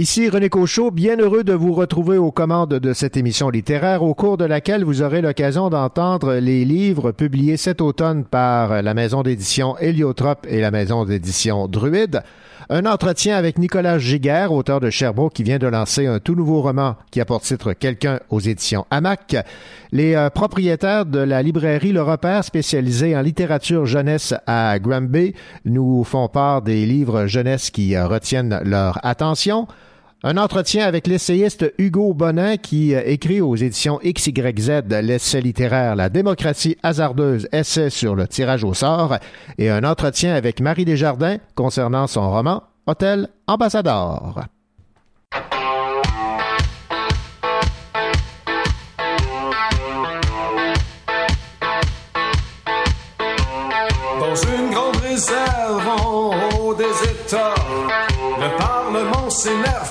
Ici René Cochot, bien heureux de vous retrouver aux commandes de cette émission littéraire au cours de laquelle vous aurez l'occasion d'entendre les livres publiés cet automne par la maison d'édition Héliotrope et la maison d'édition Druide. Un entretien avec Nicolas Giguère, auteur de Sherbrooke, qui vient de lancer un tout nouveau roman qui apporte titre Quelqu'un aux éditions Hamac. Les euh, propriétaires de la librairie Le Repère, spécialisée en littérature jeunesse à Granby, nous font part des livres jeunesse qui euh, retiennent leur attention. Un entretien avec l'essayiste Hugo Bonin qui euh, écrit aux éditions XYZ l'essai littéraire La démocratie hasardeuse, essai sur le tirage au sort et un entretien avec Marie Desjardins concernant son roman Hôtel Ambassadeur.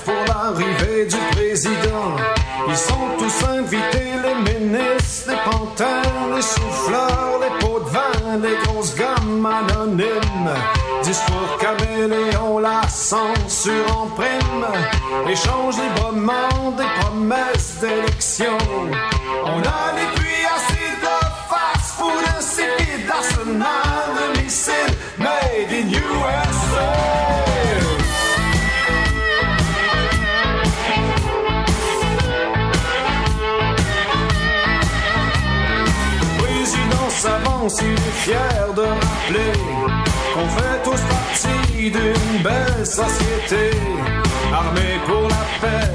Pour l'arrivée du président. Ils sont tous invités, les ministres, les pantins, les souffleurs, les pots de vin, les grosses gammes anonymes. Discours caméléon, la censure en prime. Échange librement des promesses d'élection. On a les puits acides de fast-food insipide, l'arsenal s'avance, il est fier de rappeler qu'on fait tous partie d'une belle société. Armée pour la paix,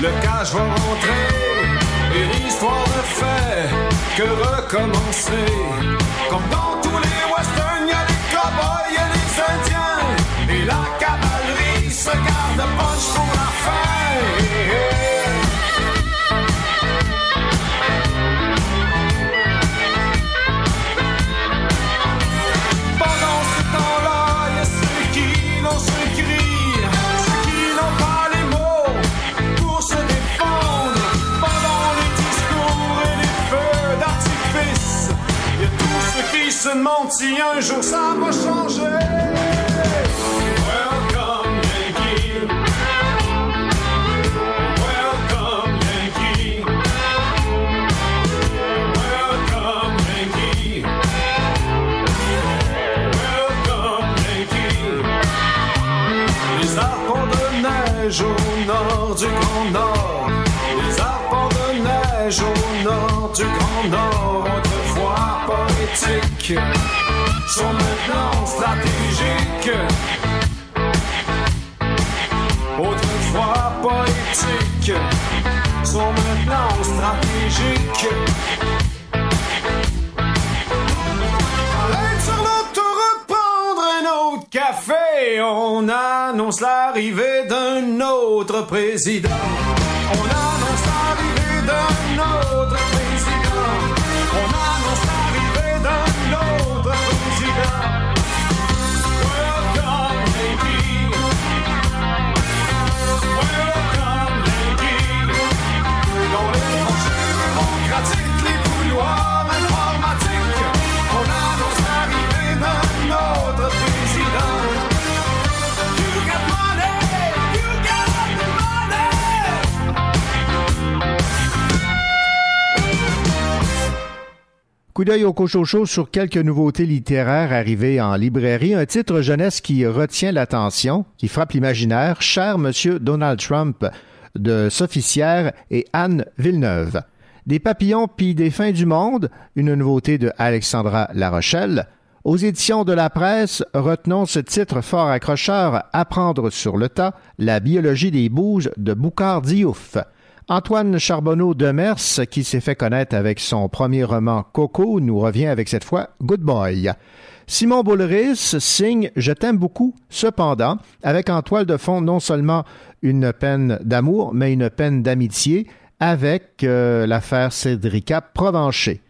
le cash va rentrer. Et l'histoire ne fait que recommencer. Comme dans tous les westerns, y a les cowboys et les indiens. Et la cavalerie se garde punch pour la demandent si un jour ça va changer. Poétiques sont maintenant stratégiques. Autrefois poétiques sont maintenant stratégiques. Être sur l'autoroute, prendre un autre café, on annonce l'arrivée d'un autre président. On annonce l'arrivée d'un autre Coup d'œil au Cochocho sur quelques nouveautés littéraires arrivées en librairie. Un titre jeunesse qui retient l'attention, qui frappe l'imaginaire. Cher Monsieur Donald Trump de Sophie Sierre et Anne Villeneuve. Des papillons puis des fins du monde, une nouveauté de Alexandra Larochelle. Aux éditions de la presse, retenons ce titre fort accrocheur, Apprendre sur le tas, la biologie des bouges de Boucard Diouf. Antoine Charbonneau Demers, qui s'est fait connaître avec son premier roman Coco, nous revient avec cette fois Good Boy. Simon Boulris signe Je t'aime beaucoup, cependant, avec en toile de fond non seulement une peine d'amour, mais une peine d'amitié avec euh, l'affaire Cédrica Provencher.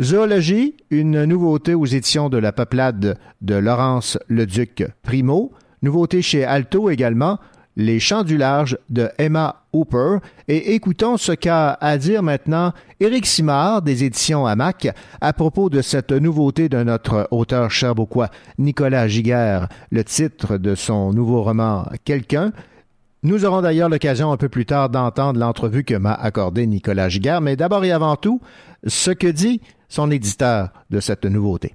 Zoologie, une nouveauté aux éditions de la Peuplade de Laurence Leduc Primo. Nouveauté chez Alto également, Les Chants du Large de Emma Hooper. Et écoutons ce qu'a à dire maintenant Éric Simard des éditions Hamac à propos de cette nouveauté de notre auteur cherbourgois Nicolas Giguère, le titre de son nouveau roman Quelqu'un. Nous aurons d'ailleurs l'occasion un peu plus tard d'entendre l'entrevue que m'a accordée Nicolas Giguère, mais d'abord et avant tout, ce que dit son éditeur de cette nouveauté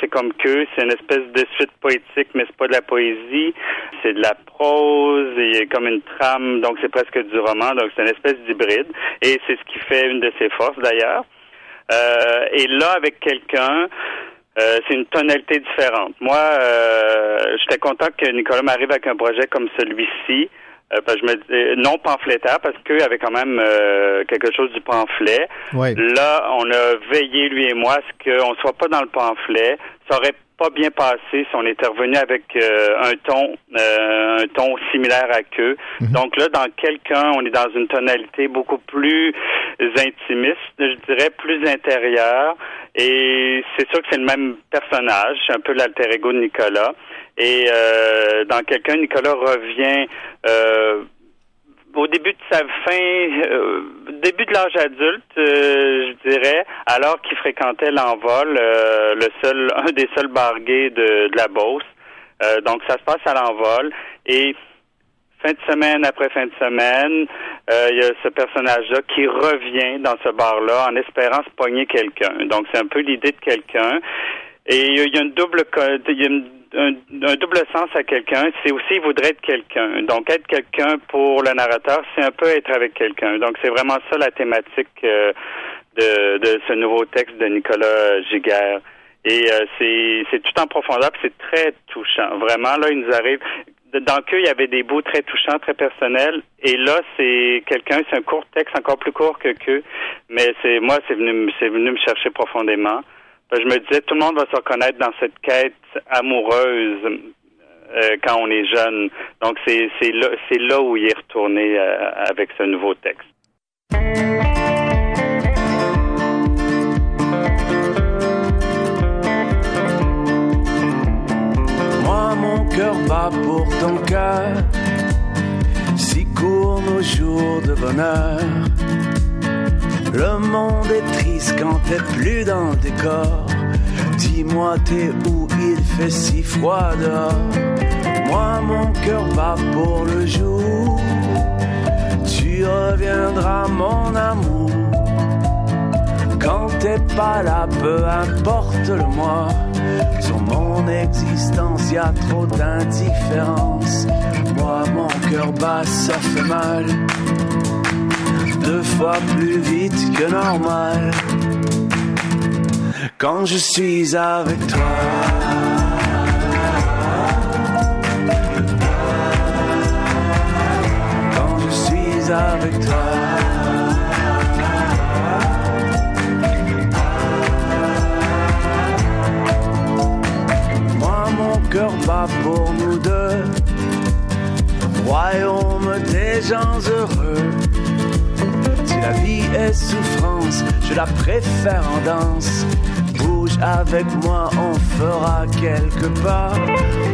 c'est comme que c'est une espèce de suite poétique, mais c'est pas de la poésie, c'est de la prose, a comme une trame, donc c'est presque du roman, donc c'est une espèce d'hybride, et c'est ce qui fait une de ses forces d'ailleurs. Euh, et là, avec quelqu'un, euh, c'est une tonalité différente. Moi, euh, j'étais content que Nicolas m'arrive avec un projet comme celui-ci. Euh, parce que je me dis, non pamphlétaire parce qu'il y avait quand même euh, quelque chose du pamphlet. Là, on a veillé lui et moi à ce qu'on soit pas dans le pamphlet. Ça aurait pas bien passé si on était revenu avec euh, un ton un ton similaire à que. Mhm. Donc là, dans quelqu'un, on est dans une tonalité beaucoup plus intimiste, je dirais plus intérieure. Et c'est sûr que c'est le même personnage, un peu l'alter ego de Nicolas. Et euh, dans quelqu'un, Nicolas revient euh, au début de sa fin, euh, début de l'âge adulte, je dirais, alors qu'il fréquentait l'envol, le seul, un des seuls barguets de, de la Beauce. donc ça se passe à l'envol et fin de semaine après fin de semaine, il y a ce personnage-là qui revient dans ce bar-là en espérant se pogner quelqu'un. Donc c'est un peu l'idée de quelqu'un. Et il y a une double, il y a une un, double sens à quelqu'un, c'est aussi voudrait être quelqu'un. Donc être quelqu'un pour le narrateur, c'est un peu être avec quelqu'un. Donc c'est vraiment ça la thématique euh, de, de ce nouveau texte de Nicolas Giguère. Et euh, c'est, c'est tout en profondeur, c'est très touchant. Vraiment, là, il nous arrive. Dans que il y avait des bouts très touchants, très personnels. Et là, c'est quelqu'un, c'est un court texte, encore plus court que que. Mais c'est moi, c'est venu, c'est venu me chercher profondément. Ben, je me disais, tout le monde va se reconnaître dans cette quête amoureuse euh, quand on est jeune. Donc, c'est, là, où il est retourné euh, avec ce nouveau texte. Moi, mon cœur bat pour ton cœur, si court nos jours de bonheur le monde est triste quand t'es plus dans le décor. Dis-moi t'es où? Il fait si froid dehors. Moi mon cœur bat pour le jour. Tu reviendras mon amour. Quand t'es pas là, peu importe le mois. Sur mon existence, y a trop d'indifférence. Moi mon cœur bat, ça fait mal deux fois plus vite que normal. Quand je suis avec toi. Quand je suis avec toi. Moi, mon cœur bat pour nous deux. Royaume des gens heureux la vie est souffrance, je la préfère en danse. Bouge avec moi, on fera quelque part.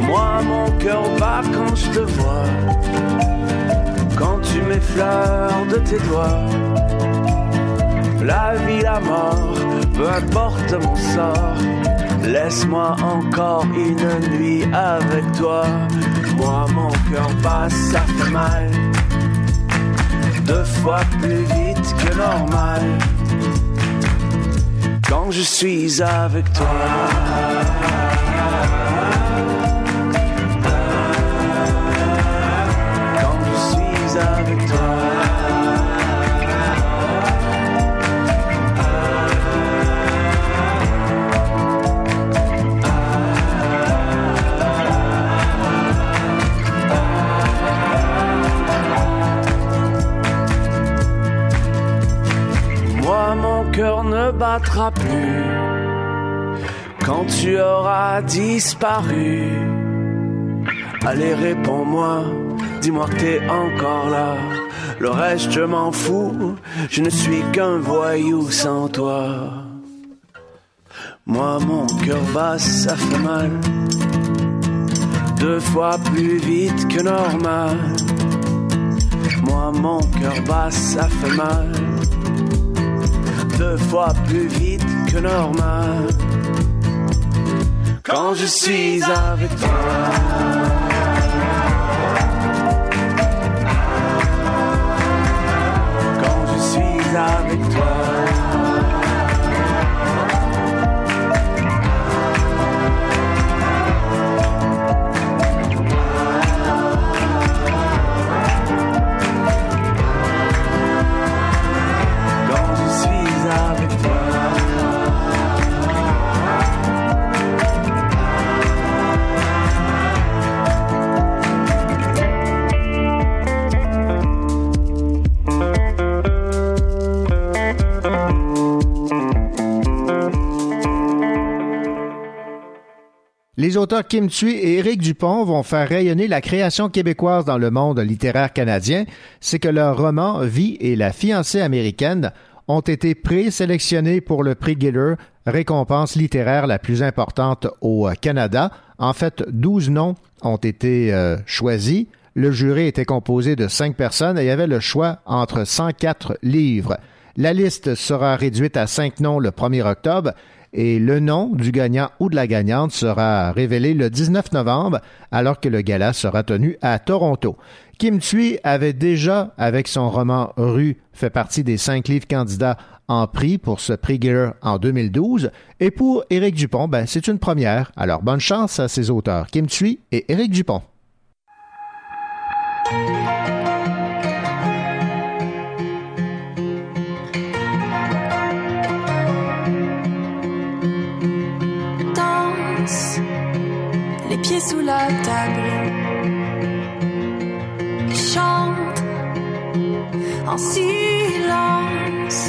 Moi, mon cœur bat quand je te vois. Quand tu m'effleures de tes doigts. La vie, la mort, peu importe mon sort. Laisse-moi encore une nuit avec toi. Moi, mon cœur bat, ça fait mal deux fois plus vite que normal. Quand je suis avec toi. Quand je suis avec toi. Cœur ne battra plus quand tu auras disparu. Allez, réponds-moi, dis-moi que t'es encore là. Le reste, je m'en fous, je ne suis qu'un voyou sans toi. Moi, mon cœur bat, ça fait mal. Deux fois plus vite que normal. Moi, mon cœur bat, ça fait mal. Fois plus vite que normal. Quand je suis avec toi. Les auteurs Kim Thuy et Éric Dupont vont faire rayonner la création québécoise dans le monde littéraire canadien. C'est que leur roman Vie et la fiancée américaine ont été présélectionnés pour le prix Giller, récompense littéraire la plus importante au Canada. En fait, 12 noms ont été euh, choisis. Le jury était composé de cinq personnes et il y avait le choix entre 104 livres. La liste sera réduite à cinq noms le 1er octobre et le nom du gagnant ou de la gagnante sera révélé le 19 novembre alors que le gala sera tenu à Toronto. Kim Thuy avait déjà, avec son roman Rue, fait partie des cinq livres candidats en prix pour ce prix Gear en 2012. Et pour Éric Dupont, ben, c'est une première. Alors bonne chance à ses auteurs, Kim Thuy et Éric Dupont. Sous la table. Chante en silence.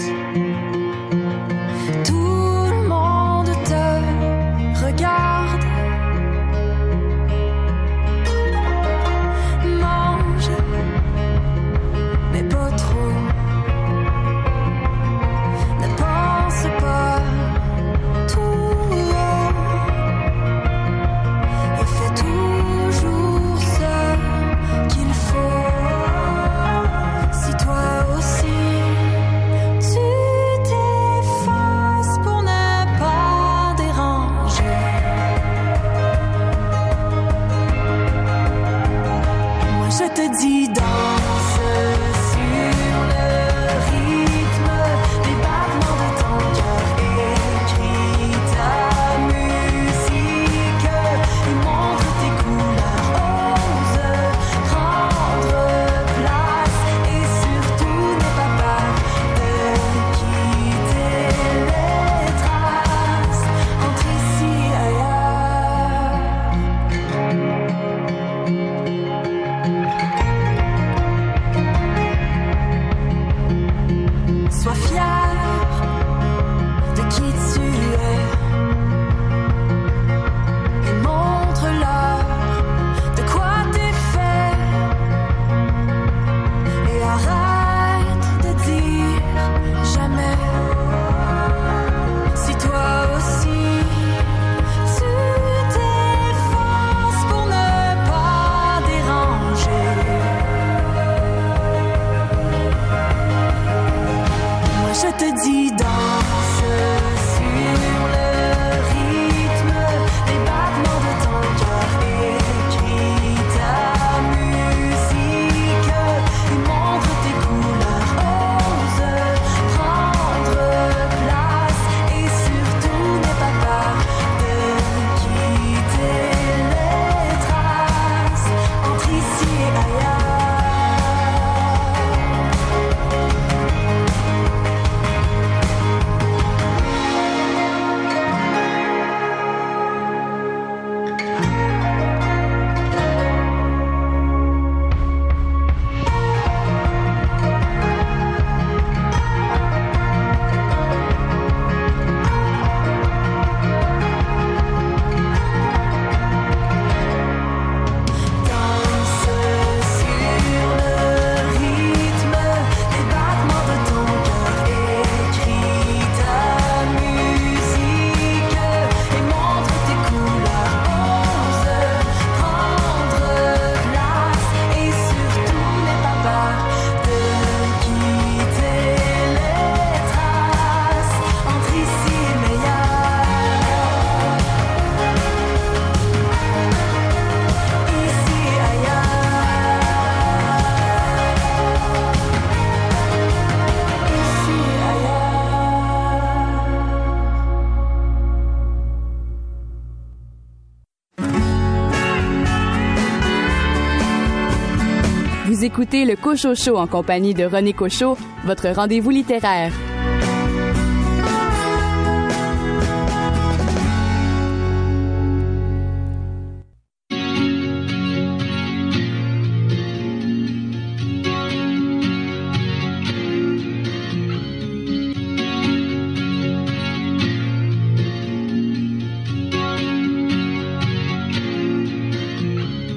Cocho en compagnie de René Cocho, votre rendez-vous littéraire.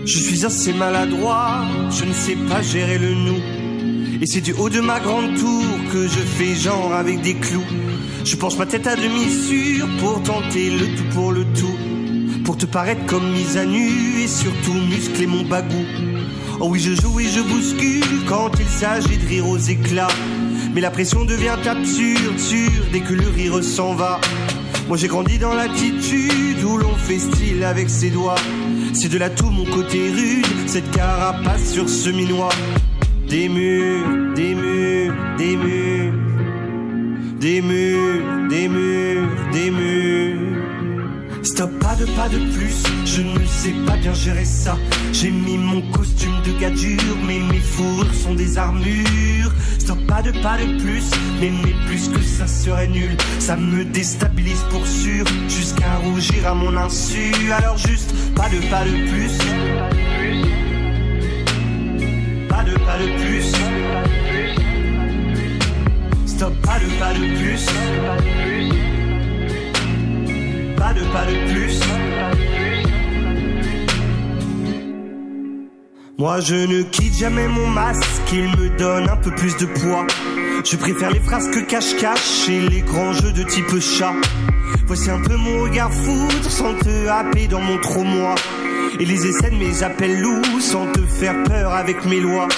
Je suis assez maladroit, je ne sais pas gérer le nous. Et c'est du haut de ma grande tour que je fais genre avec des clous. Je penche ma tête à demi sûre pour tenter le tout pour le tout. Pour te paraître comme mise à nu et surtout muscler mon bagou. Oh oui, je joue et je bouscule quand il s'agit de rire aux éclats. Mais la pression devient absurde, sûre dès que le rire s'en va. Moi j'ai grandi dans l'attitude où l'on fait style avec ses doigts. C'est de là tout mon côté rude, cette carapace sur ce minois. Des murs, des murs, des murs, des murs, des murs, des murs. De pas de plus, je ne sais pas bien gérer ça. J'ai mis mon costume de gars dur, mais mes fourrures sont des armures. Stop, pas de pas de plus, mais mais plus que ça serait nul. Ça me déstabilise pour sûr, jusqu'à rougir à mon insu. Alors juste, pas de pas de plus. Pas de pas de plus. Stop, pas de pas de plus. Pas de plus. Moi je ne quitte jamais mon masque, il me donne un peu plus de poids. Je préfère les phrases cache-cache et les grands jeux de type chat. Voici un peu mon regard foudre sans te happer dans mon trop moi. Et les essais de mes appels loups sans te faire peur avec mes lois.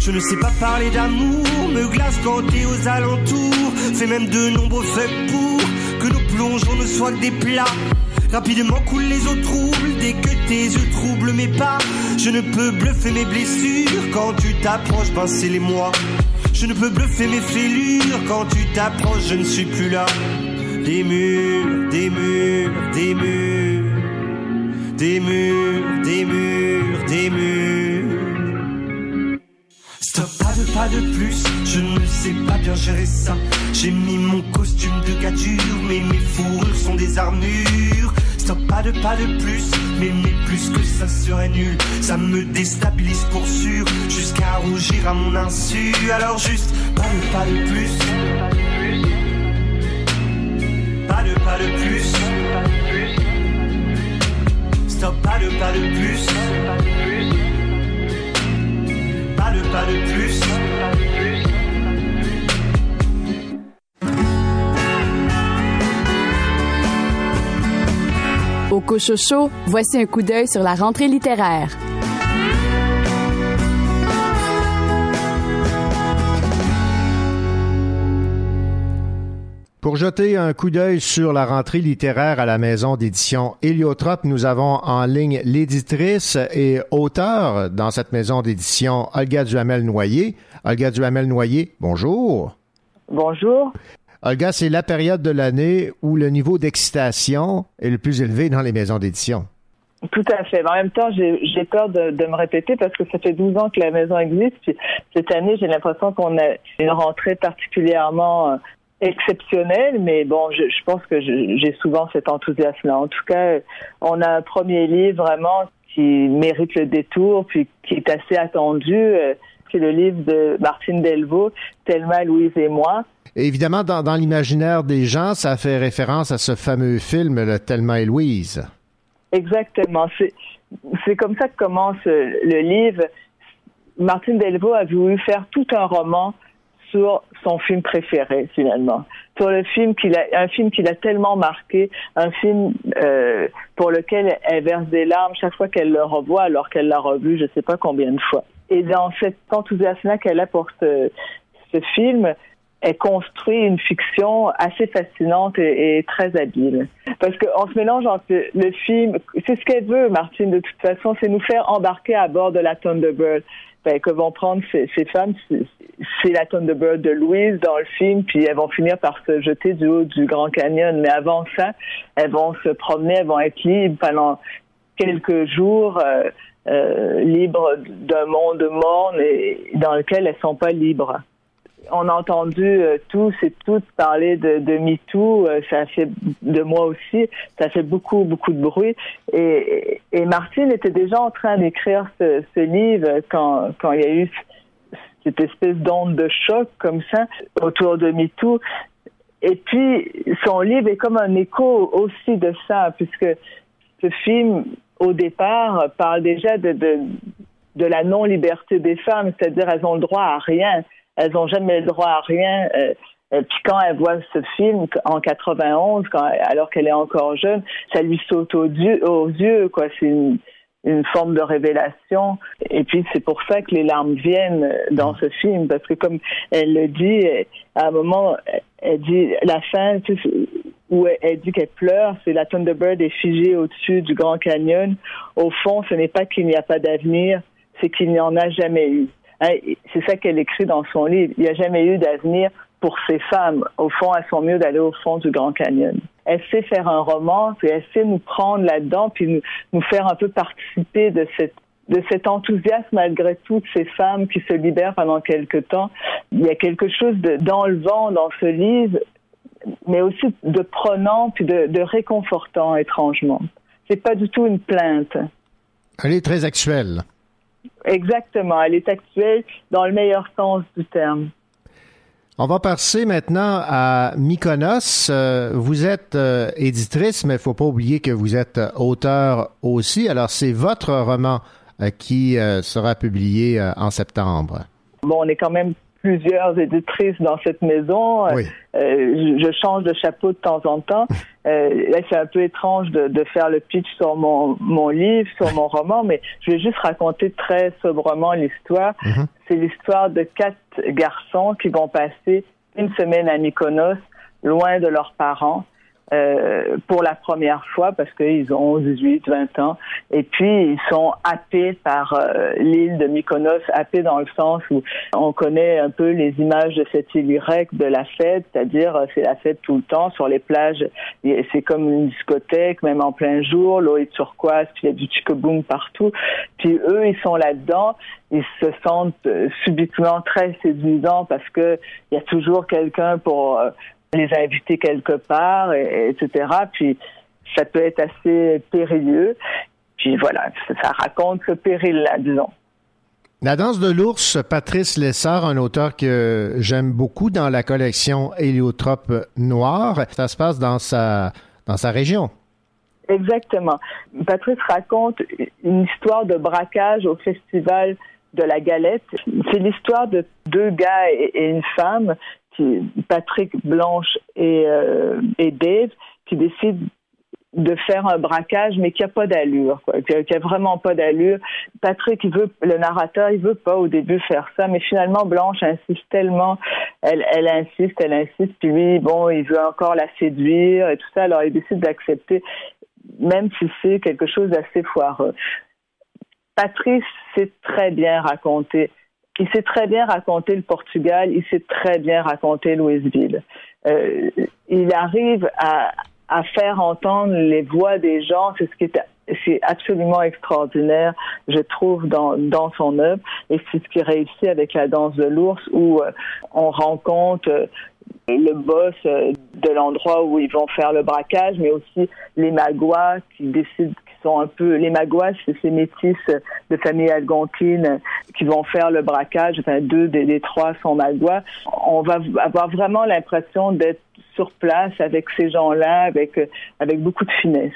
Je ne sais pas parler d'amour, me glace quand t'es aux alentours. Fais même de nombreux faits pour plongeons ne soient que des plats. Rapidement coulent les eaux troubles dès que tes yeux troublent mes pas. Je ne peux bluffer mes blessures quand tu t'approches, ben c'est les mois. Je ne peux bluffer mes fêlures quand tu t'approches, je ne suis plus là. Des murs, des murs, des murs, des murs, des murs, des murs. Pas de pas de plus, je ne sais pas bien gérer ça. J'ai mis mon costume de dur, mais mes fourrures sont des armures. Stop, pas de pas de plus, mais mais plus que ça serait nul. Ça me déstabilise pour sûr, jusqu'à rougir à mon insu. Alors juste, pas de pas de plus. Pas de pas de plus. Stop, pas de pas de plus. De plus. Au Cochocho, voici un coup d'œil sur la rentrée littéraire. Pour jeter un coup d'œil sur la rentrée littéraire à la maison d'édition Héliotrope, nous avons en ligne l'éditrice et auteur dans cette maison d'édition, Olga Duhamel-Noyer. Olga Duhamel-Noyer, bonjour. Bonjour. Olga, c'est la période de l'année où le niveau d'excitation est le plus élevé dans les maisons d'édition. Tout à fait. En même temps, j'ai peur de, de, me répéter parce que ça fait 12 ans que la maison existe. Puis cette année, j'ai l'impression qu'on a une rentrée particulièrement exceptionnelle, mais bon, je, je pense que j'ai souvent cet enthousiasme-là. En tout cas, on a un premier livre vraiment qui mérite le détour, puis qui est assez attendu. C'est le livre de Martine Delvaux, Thelma, Louise et moi. Et évidemment, dans, dans l'imaginaire des gens, ça fait référence à ce fameux film, le Thelma et Louise. Exactement. C'est comme ça que commence le livre. Martine Delvaux a voulu faire tout un roman sur son film préféré finalement, sur le film qu'il a, un film qu'il a tellement marqué, un film euh, pour lequel elle verse des larmes chaque fois qu'elle le revoit, alors qu'elle l'a revu, je sais pas combien de fois. Et dans cet enthousiasme-là qu'elle a pour ce, film, elle construit une fiction assez fascinante et, très habile. Parce qu'on se mélange entre le, film, c'est ce qu'elle veut, Martine, de toute façon, c'est nous faire embarquer à bord de la Thunderbird. Ben, que vont prendre ces femmes, c'est la Thunderbird de Louise dans le film, puis elles vont finir par se jeter du haut du Grand Canyon. Mais avant ça, elles vont se promener, elles vont être libres pendant quelques jours euh, euh, libres d'un monde morne et dans lequel elles sont pas libres. On a entendu euh, tous et toutes parler de, de MeToo, ça fait de moi aussi, ça fait beaucoup, beaucoup de bruit. Et, et Martine était déjà en train d'écrire ce, ce livre quand, quand il y a eu cette espèce d'onde de choc comme ça autour de MeToo. Et puis, son livre est comme un écho aussi de ça, puisque ce film, au départ, parle déjà de, de, la non-liberté des femmes, c'est-à-dire elles ont le droit à rien. Elles n'ont jamais le droit à rien. Euh, puis quand elle voit ce film en 91, quand, alors qu'elle est encore jeune, ça lui saute aux yeux quoi. C'est une, une forme de révélation. Et puis c'est pour ça que les larmes viennent dans ce film, parce que comme elle le dit, à un moment, elle dit la fin où elle dit qu'elle pleure, c'est la Thunderbird est figée au-dessus du Grand Canyon. Au fond, ce n'est pas qu'il n'y a pas d'avenir, c'est qu'il n'y en a jamais eu. Hein, c'est ça qu'elle écrit dans son livre. Il n'y a jamais eu d'avenir pour ces femmes. Au fond, elles sont mieux d'aller au fond du Grand Canyon. Elle sait faire un roman, puis elle sait nous prendre là-dedans, puis nous, nous faire un peu participer de cette de cet enthousiasme malgré tout de ces femmes qui se libèrent pendant quelque temps? Il y a quelque chose d'enlevant dans ce livre, mais aussi de prenant puis de, de réconfortant étrangement. C'est pas du tout une plainte. Elle est très actuelle. Exactement, elle est actuelle dans le meilleur sens du terme. On va passer maintenant à Mykonos. Euh, vous êtes euh, éditrice, mais il faut pas oublier que vous êtes auteur aussi. Alors, c'est votre roman euh, qui sera publié en septembre. Bon, on est quand même plusieurs éditrices dans cette maison. Oui. Euh, je change de chapeau de temps en temps. Euh, c'est un peu étrange de, de, faire le pitch sur mon, mon livre, sur mon roman, mais je vais juste raconter très sobrement l'histoire. Mhm. C'est l'histoire de quatre garçons qui vont passer une semaine à Mykonos, loin de leurs parents. Euh, pour la première fois parce qu'ils ont 18, 20 ans. Et puis, ils sont happés par euh, l'île de Mykonos, happés dans le sens où on connaît un peu les images de cette île grecque de la fête, c'est-à-dire euh, c'est la fête tout le temps sur les plages. C'est comme une discothèque, même en plein jour, l'eau est turquoise, puis il y a du chicoboom partout. Puis eux, ils sont là-dedans ils se sentent subitement très séduisants parce que il y a toujours quelqu'un pour les inviter quelque part, et, etc. Puis ça peut être assez périlleux. Puis voilà, ça raconte ce péril-là, disons. La danse de l'ours, Patrice Lessard, un auteur que j'aime beaucoup dans la collection Héliotrope Noir. Ça se passe dans sa, dans sa région. Exactement. Patrice raconte une histoire de braquage au festival de la galette. C'est l'histoire de deux gars et une femme Patrick Blanche et, euh, et Dave qui décident de faire un braquage, mais qui a pas d'allure, qui a, vraiment pas d'allure. Patrick, veut, le narrateur, il veut pas au début faire ça, mais finalement Blanche insiste tellement, elle, insiste, elle insiste, puis lui, bon, il veut encore la séduire et tout ça, alors il décide d'accepter, même si c'est quelque chose d'assez foireux. Patrice sait très bien raconter il sait très bien raconter le Portugal, il sait très bien raconter Louisville. Euh, il arrive à, à, faire entendre les voix des gens, c'est ce qui est c'est absolument extraordinaire, je trouve, dans, dans son œuvre. Et c'est ce qui réussit avec la danse de l'ours, où euh, on rencontre euh, le boss euh, de l'endroit où ils vont faire le braquage, mais aussi les magouas qui décident, sont un peu les magouas, c'est ces métis de famille algonquine qui vont faire le braquage. Enfin, deux des, trois sont magouas. On va avoir vraiment l'impression d'être sur place avec ces gens-là, avec avec beaucoup de finesse.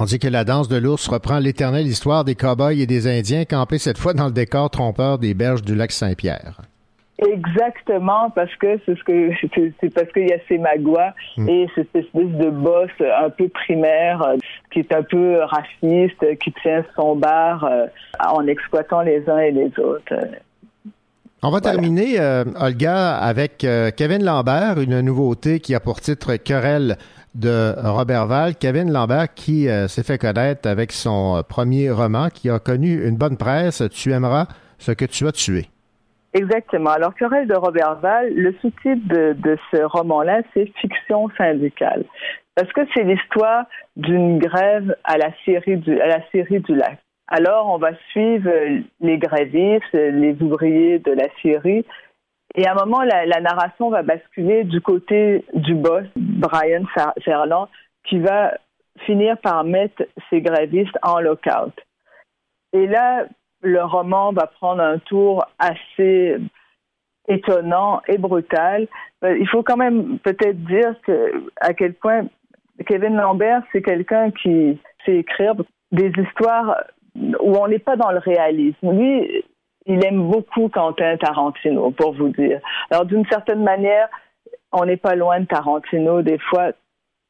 On dit que la danse de l'ours reprend l'éternelle histoire des cow-boys et des Indiens campés cette fois dans le décor trompeur des berges du lac Saint-Pierre. Exactement, parce que c'est ce que c'est parce qu'il y a ces magouas mm. et cette espèce de boss un peu primaire euh, qui est un peu raciste, qui tient son bar euh, en exploitant les uns et les autres. On va terminer, euh, Olga, avec Kevin Lambert, une nouveauté qui a pour titre Querelle de Robert Val. Kevin Lambert qui s'est fait connaître avec son premier roman qui a connu une bonne presse, Tu aimeras ce que tu as tué. Exactement. Alors, Querelle de Robert Val, le sous-titre de, ce roman-là, c'est Fiction syndicale. Parce que c'est l'histoire d'une grève à la série du, la série lac. Alors, on va suivre les grévistes, les ouvriers de la Syrie. Et à un moment, la, narration va basculer du côté du boss, Brian Ferland, qui va finir par mettre ces grévistes en lockout. Et là, le roman va prendre un tour assez étonnant et brutal. Euh, il faut quand même peut-être dire que à quel point Kevin Lambert, c'est quelqu'un qui sait écrire des histoires où on n'est pas dans le réalisme. Lui, il aime beaucoup Quentin Tarantino, pour vous dire. Alors, d'une certaine manière, on n'est pas loin de Tarantino des fois.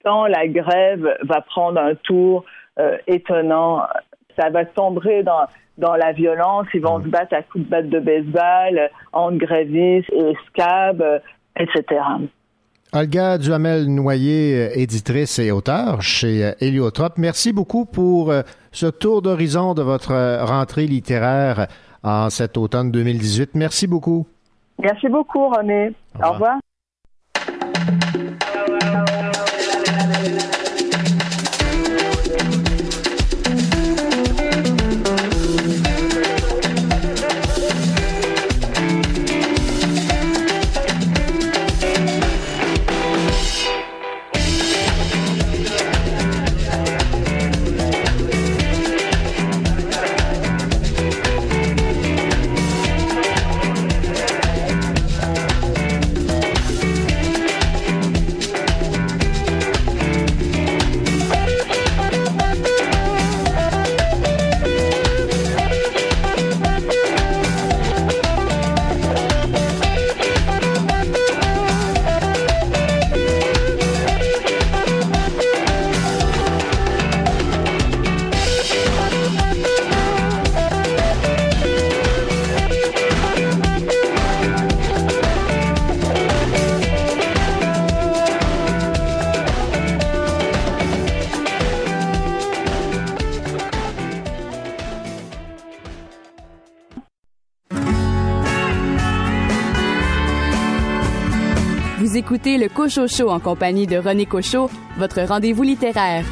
Quand la grève va prendre un tour euh, étonnant, ça va sombrer dans dans la violence. Ils vont se battre à coups de batte de baseball, entre grévistes et scab, etc. Olga Duhamel-Noyer, éditrice et auteur chez Héliotrope, merci beaucoup pour euh, ce tour d'horizon de votre rentrée littéraire en cet automne 2018. Merci beaucoup. Merci beaucoup, René. Au revoir. Écoutez le Cocho Show en compagnie de René Cochot, votre rendez-vous littéraire.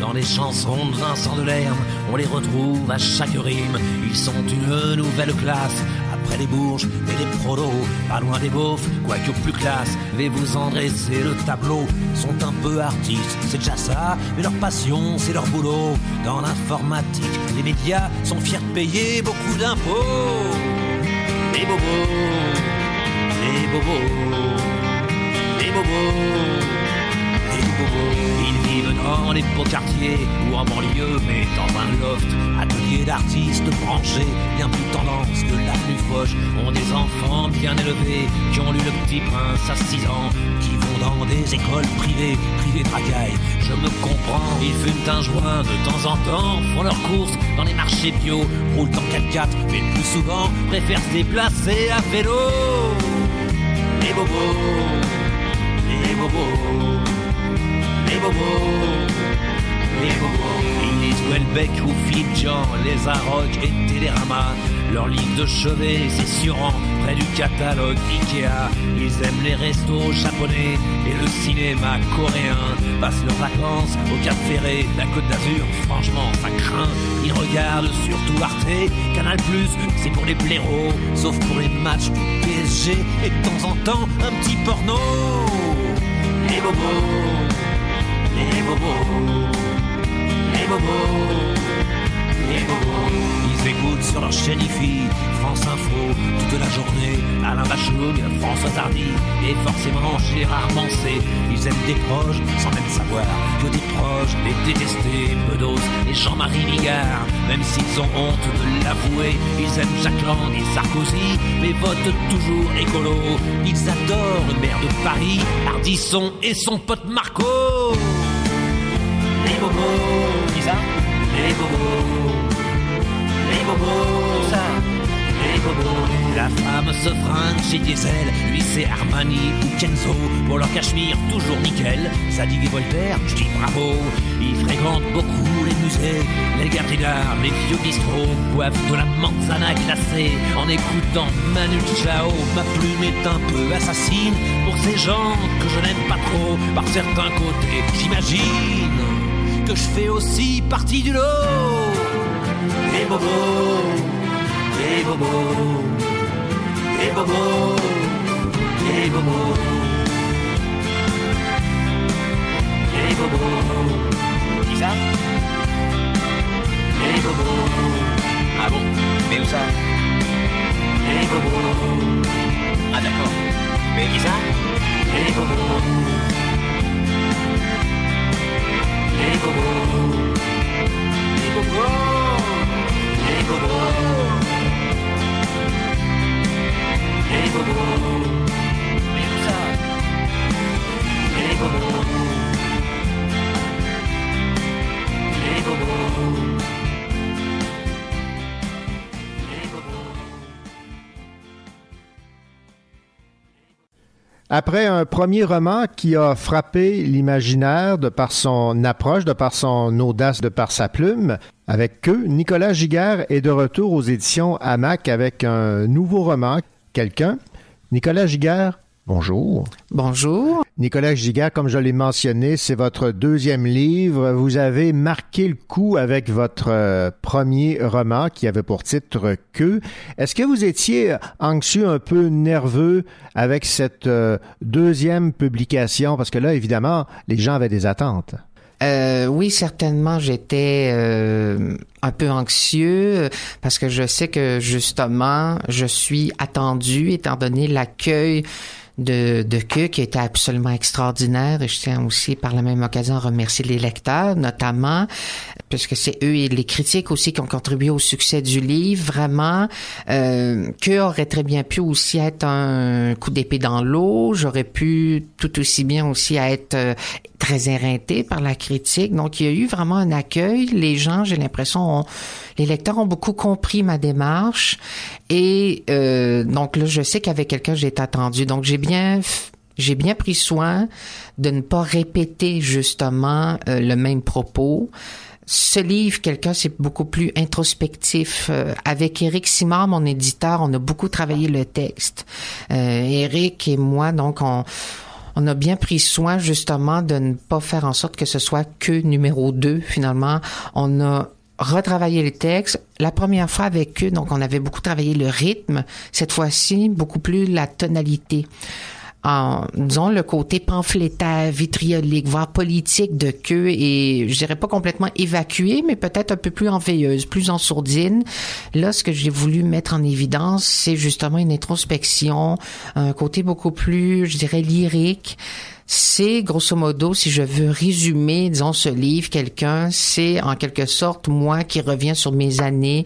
Dans les chansons de Vincent Delerme, on les retrouve à chaque rime. Ils sont une nouvelle classe. Après les bourges et les prolos, pas loin des beaufs, quoique plus classe, vais vous en dresser le tableau. Sont un peu artistes, c'est déjà ça, mais leur passion, c'est leur boulot. Dans l'informatique, les médias sont fiers de payer beaucoup d'impôts. Les bobos, les bobos, les bobos. Ils vivent dans les beaux quartiers ou en banlieue, mais dans un loft. Atelier d'artistes branchés, bien plus tendance que la plus Foch. Ont des enfants bien élevés qui ont lu le petit prince à 6 ans, qui vont dans des écoles privées, privées de. Je me comprends, ils fument un joint de temps en temps, font leurs courses dans les marchés bio, roulent en 4x4, mais plus souvent préfèrent se déplacer à vélo. Les bobos, les bobos les bobos, les bobos. Ils lisent Welbeck ou Fidjan, les Arocs et Télérama. Leur livre de chevet, c'est surant, près du catalogue Ikea. Ils aiment les restos japonais et le cinéma coréen. Passent leurs vacances au Cap Ferré, la Côte d'Azur, franchement, ça craint. Ils regardent surtout Arte, Canal+, c'est pour les blaireaux, sauf pour les matchs PSG et de temps en temps un petit porno. Les bobos les bobos, les bobos, les bobos. Ils écoutent sur leur chaîne IFI, France Info, toute la journée, Alain Bachung, François Tardy, et forcément Gérard Mancé. Ils aiment des proches, sans même savoir que des proches, les détestés, Bedos et Jean-Marie Ligard. Même s'ils ont honte de l'avouer, ils aiment Jacques Lang et Sarkozy, mais votent toujours écolo. Ils adorent le maire de Paris, Ardisson et son pote Marco bobos, qui ça Les bobos, les bobos, ça, les La femme se fringue chez Diesel, lui c'est Armani ou Kenzo. Pour leur cachemire, toujours nickel. Zadig et Voltaire, je dis bravo. Ils fréquentent beaucoup les musées, les gares d'art, les vieux bistrots. Boivent de la manzana glacée en écoutant Manu Chao. Ma plume est un peu assassine pour ces gens que je n'aime pas trop. Par certains côtés, j'imagine que je fais aussi partie du lot. Et bobo, et bobo. Hey Bobo, hey Bobo, hey Bobo, qui ça? Hey Bobo, ah bon? Mais où ça? Hey Bobo, ah d'accord, mais qui ça? Hey Bobo, hey Bobo, Après un premier roman qui a frappé l'imaginaire de par son approche, de par son audace, de par sa plume, avec que Nicolas Giguère est de retour aux éditions Hamac avec un nouveau roman, Quelqu'un. Nicolas Giguère, bonjour. Bonjour. Nicolas Giguère, comme je l'ai mentionné, c'est votre deuxième livre. Vous avez marqué le coup avec votre euh, premier roman qui avait pour titre Que. Est-ce que vous étiez anxieux, un peu nerveux avec cette euh, deuxième publication? Parce que là, évidemment, les gens avaient des attentes. Euh, oui, certainement, j'étais euh, un peu anxieux parce que je sais que justement, je suis attendu étant donné l'accueil de, de que qui était absolument extraordinaire. Et je tiens aussi par la même occasion à remercier les lecteurs notamment puisque c'est eux et les critiques aussi qui ont contribué au succès du livre vraiment euh, que aurait très bien pu aussi être un coup d'épée dans l'eau j'aurais pu tout aussi bien aussi être euh, très éreinté par la critique. Donc il y a eu vraiment un accueil. Les gens j'ai l'impression les lecteurs ont beaucoup compris ma démarche. Et euh, donc là je sais qu'avec quelqu'un j'ai été attendu donc j'ai bien j'ai bien pris soin de ne pas répéter justement euh, le même propos. Ce livre, quelqu'un, c'est beaucoup plus introspectif. Euh, avec Éric Simard, mon éditeur, on a beaucoup travaillé le texte. Euh, Éric et moi, donc, on, on a bien pris soin justement de ne pas faire en sorte que ce soit que numéro 2 finalement. On a retravaillé le texte. La première fois avec eux, donc on avait beaucoup travaillé le rythme. Cette fois-ci, beaucoup plus la tonalité. En, disons, le côté pamphlétaire, vitriolique, voire politique de queue et je dirais pas complètement évacué, mais peut-être un peu plus en veilleuse, plus en sourdine. Là, ce que j'ai voulu mettre en évidence, c'est justement une introspection, un côté beaucoup plus, je dirais, lyrique c'est grosso modo, si je veux résumer, disons, ce livre, quelqu'un, c'est en quelque sorte moi qui reviens sur mes années,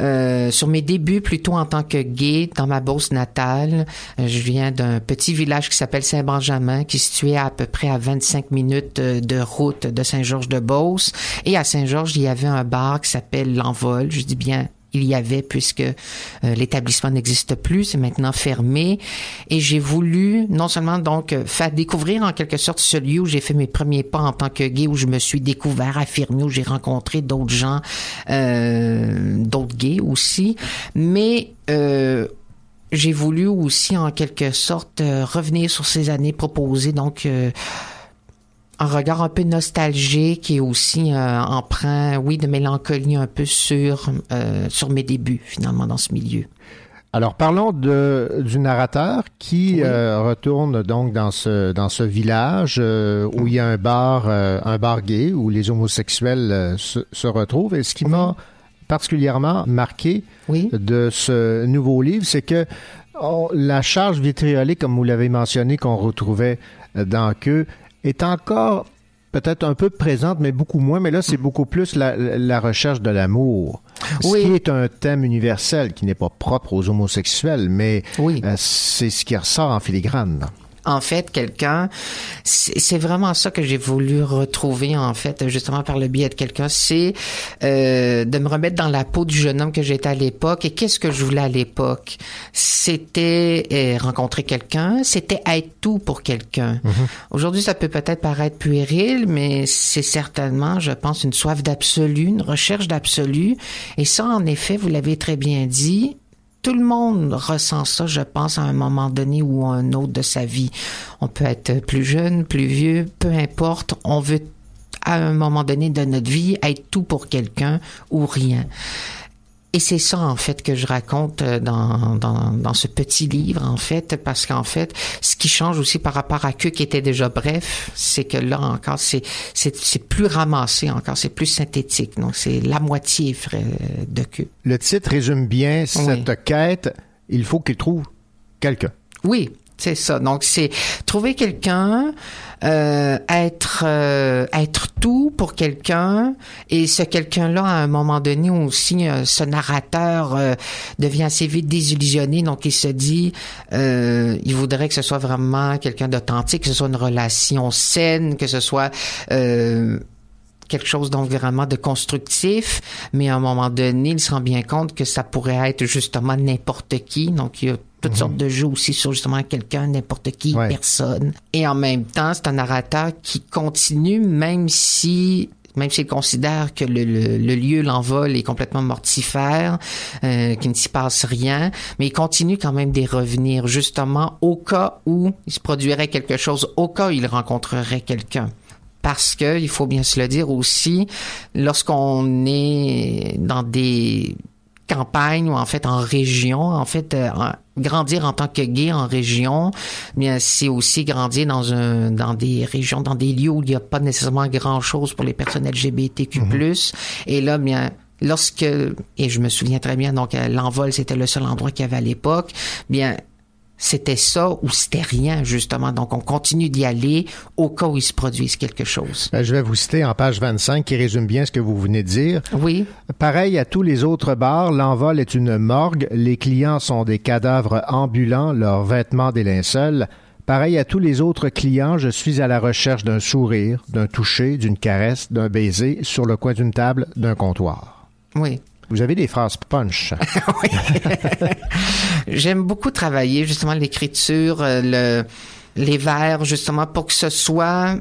euh, sur mes débuts plutôt en tant que gay dans ma Beauce natale. Euh, je viens d'un petit village qui s'appelle Saint-Benjamin, qui est situé à, à peu près à 25 minutes euh, de route de Saint-Georges-de-Beauce. Et à Saint-Georges, il y avait un bar qui s'appelle L'Envol. Je dis bien il y avait puisque euh, l'établissement n'existe plus, c'est maintenant fermé. Et j'ai voulu non seulement donc euh, faire découvrir en quelque sorte ce lieu où j'ai fait mes premiers pas en tant que gay, où je me suis découvert, affirmé, où j'ai rencontré d'autres gens, euh, d'autres gays aussi, mais j'ai voulu aussi en quelque sorte revenir sur ces années proposées donc un regard un peu nostalgique et aussi euh, emprunt, oui, de mélancolie un peu sur euh, sur mes débuts finalement dans ce milieu. Alors parlons de, du narrateur qui oui. euh, retourne donc dans ce dans ce village euh, où il y a un bar euh, un bar gay où les homosexuels se, se, retrouvent et ce qui m'a particulièrement marqué oui. de ce nouveau livre c'est que on, la charge vitriolique comme vous l'avez mentionné qu'on retrouvait dans que est encore peut-être un peu présente, mais beaucoup moins. Mais là, c'est beaucoup plus la, la recherche de l'amour. Oui. Ce qui est un thème universel, qui n'est pas propre aux homosexuels, mais oui. euh, c'est ce qui ressort en filigrane. En fait quelqu'un. C'est vraiment ça que j'ai voulu retrouver en fait, justement par le biais de quelqu'un, c'est euh, de me remettre dans la peau du jeune homme que j'étais à l'époque. Et qu'est-ce que je voulais à l'époque? C'était euh, rencontrer quelqu'un, c'était être tout pour quelqu'un. Mhm. Aujourd'hui, ça peut peut-être paraître puéril, mais c'est certainement, je pense, une soif d'absolu, une recherche d'absolu. Et ça, en effet, vous l'avez très bien dit, tout le monde ressent ça, je pense, à un moment donné ou à un autre de sa vie. On peut être plus jeune, plus vieux, peu importe. On veut, à un moment donné de notre vie, être tout pour quelqu'un ou rien. Et c'est ça, en fait, que je raconte euh, dans, dans, dans ce petit livre, en fait, parce qu'en fait, ce qui change aussi par rapport à que qui était déjà bref, c'est que là encore, c'est, c'est, c'est plus ramassé encore, c'est plus synthétique. Donc, c'est la moitié euh, de que. Le titre résume bien cette Oui. quête. Il faut qu'il trouve quelqu'un. Oui, c'est ça. Donc c'est trouver quelqu'un, euh, être euh, être tout pour quelqu'un et ce quelqu'un-là à un moment donné aussi euh, ce narrateur euh, devient assez vite désillusionné donc il se dit euh, il voudrait que ce soit vraiment quelqu'un d'authentique, que ce soit une relation saine, que ce soit euh, quelque chose donc vraiment de constructif, mais à un moment donné, il se rend bien compte que ça pourrait être justement n'importe qui. Donc, il y a toutes sortes de jeux aussi sur justement quelqu'un, n'importe qui, Ouais. personne. Et en même temps, c'est un narrateur qui continue, même si même s'il considère que le, le- le lieu, l'envol est complètement mortifère, euh, qu'il ne s'y passe rien, mais il continue quand même d'y revenir, justement au cas où il se produirait quelque chose, au cas où il rencontrerait quelqu'un parce que il faut bien se le dire aussi lorsqu'on est dans des campagnes ou en fait en région en fait euh, grandir en tant que gay en région bien c'est aussi grandir dans un dans des régions dans des lieux où il n'y a pas nécessairement grand chose pour les personnes LGBTQ+ et là bien lorsque et je me souviens très bien donc euh, l'envol c'était le seul endroit qu'il y avait à l'époque bien c'était ça ou c'était rien, justement. Donc, on continue d'y aller au cas où il se produise quelque chose. Ben, je vais vous citer en page 25 qui résume bien ce que vous venez de dire. Oui. Pareil à tous les autres bars, l'envol est une morgue. Les clients sont des cadavres ambulants, leurs vêtements des linceuls. Pareil à tous les autres clients, je suis à la recherche d'un sourire, d'un toucher, d'une caresse, d'un baiser sur le coin d'une table, d'un comptoir. Oui. Vous avez des phrases punch. J'aime beaucoup travailler, justement, l'écriture, euh, le, les vers, justement, pour que ce soit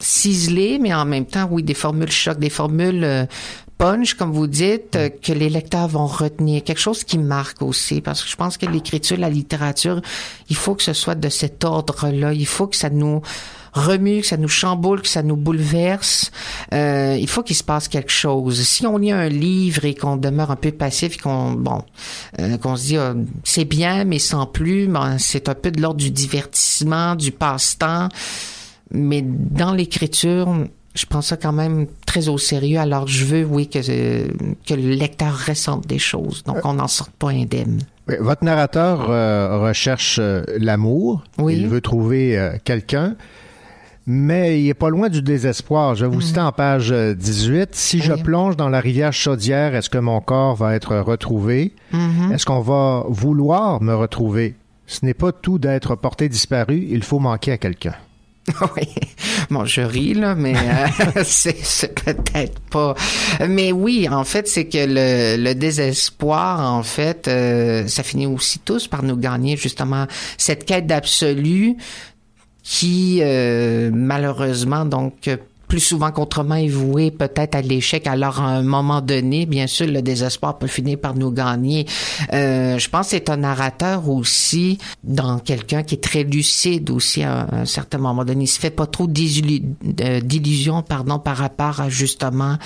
ciselé, mais en même temps, oui, des formules choc, des formules euh, punch, comme vous dites, euh, que les lecteurs vont retenir. Quelque chose qui marque aussi, parce que je pense que l'écriture, la littérature, il faut que ce soit de cet ordre-là. Il faut que ça nous remue, que ça nous chamboule, que ça nous bouleverse. Euh, il faut qu'il se passe quelque chose. Si on lit un livre et qu'on demeure un peu passif, qu'on bon, euh, qu'on se dit euh, c'est bien mais sans plus, ben, c'est un peu de l'ordre du divertissement, du passe-temps. Mais dans l'écriture, je prends ça quand même très au sérieux. Alors je veux, oui, que euh, que le lecteur ressente des choses, donc on n'en sorte pas indemne. Votre narrateur euh, recherche euh, l'amour. Oui. Il veut trouver euh, quelqu'un. Mais il est pas loin du désespoir. Je vais vous citer en page euh, 18. Si je plonge dans la rivière chaudière, est-ce que mon corps va être retrouvé? Mhm. Est-ce qu'on va vouloir me retrouver? Ce n'est pas tout d'être porté disparu. Il faut manquer à quelqu'un. oui. Bon, je ris, là, mais euh, c'est peut-être pas. Mais oui, en fait, c'est que le, le désespoir, en fait, euh, ça finit aussi tous par nous gagner, justement, cette quête d'absolu qui, euh, malheureusement, donc, plus souvent qu'autrement est voué peut-être à l'échec. Alors, à un moment donné, bien sûr, le désespoir peut finir par nous gagner. Euh, je pense que c'est un narrateur aussi dans quelqu'un qui est très lucide aussi à un certain moment donné. Il se fait pas trop euh, d'illusions, pardon, par rapport à justement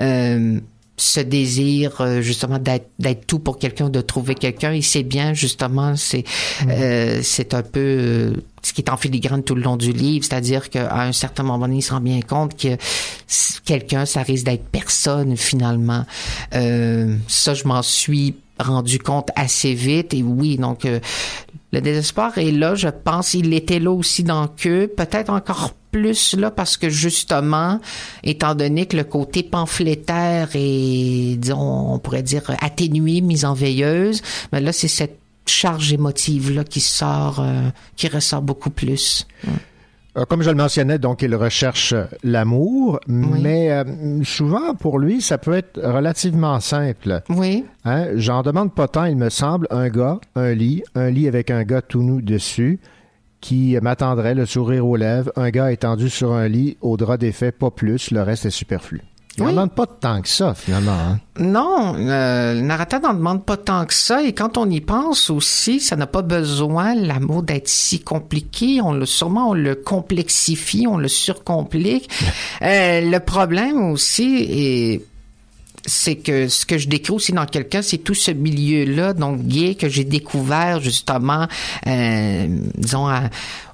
euh, ce désir euh, justement d'être d'être tout pour quelqu'un, de trouver quelqu'un. Il sait bien justement, c'est euh, c'est un peu euh, ce qui est en filigrane tout le long du livre, c'est-à-dire qu'à un certain moment donné, il se rend bien compte que quelqu'un, ça risque d'être personne finalement. Euh, ça, je m'en suis rendu compte assez vite et oui, donc euh, le désespoir est là, je pense, il était là aussi dans que peut-être encore plus là parce que justement, étant donné que le côté pamphlétaire est, on pourrait dire atténué, mis en veilleuse, mais là c'est cette charge émotive là qui sort, euh, qui ressort beaucoup plus. Euh, Comme je le mentionnais, donc il recherche l'amour, mais euh, souvent pour lui, ça peut être relativement simple. Oui. Hein? J'en demande pas tant, il me semble, un gars, un lit, un lit avec un gars tout nu dessus qui m'attendrait le sourire aux lèvres, un gars étendu sur un lit, au drap défait, pas plus, le reste est superflu. Il n'en Oui. demande pas tant que ça, finalement. hein. Non, euh, le narrateur n'en demande pas tant que ça. Et quand on y pense aussi, ça n'a pas besoin, l'amour, d'être si compliqué. On le, sûrement, on le complexifie, on le surcomplique. Euh, le problème aussi est c'est que ce que je décris aussi dans quelqu'un, c'est tout ce milieu-là, donc gay, que j'ai découvert justement, euh, disons,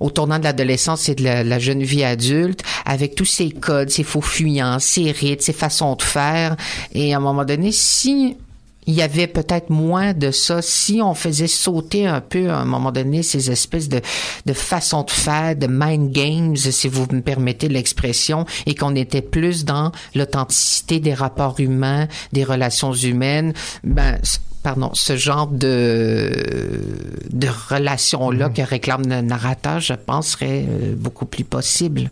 au tournant de l'adolescence et de la, la jeune vie adulte, avec tous ces codes, ces faux fuyants, ces rites, ces façons de faire. Et à un moment donné, si il y avait peut-être moins de ça si on faisait sauter un peu à un moment donné ces espèces de, de façons de faire, de mind games, si vous me permettez l'expression, et qu'on était plus dans l'authenticité des rapports humains, des relations humaines, ben, pardon, ce genre de, de relation-là que réclame le narrateur, je pense, serait euh, beaucoup plus possible.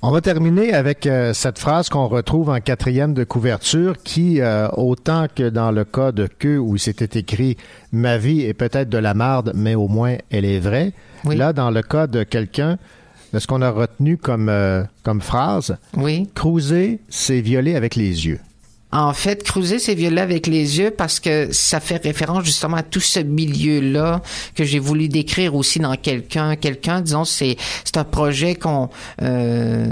On va terminer avec euh, cette phrase qu'on retrouve en quatrième de couverture qui, euh, autant que dans le cas de queue où c'était écrit Ma vie est peut-être de la marde, mais au moins elle est vraie. Là, dans le cas de quelqu'un, de ce qu'on a retenu comme, euh, comme phrase, oui. cruiser, c'est violer avec les yeux. En fait, creuser c'est violer avec les yeux parce que ça fait référence justement à tout ce milieu-là que j'ai voulu décrire aussi dans quelqu'un. Quelqu'un, disons, c'est c'est un projet qu'on euh,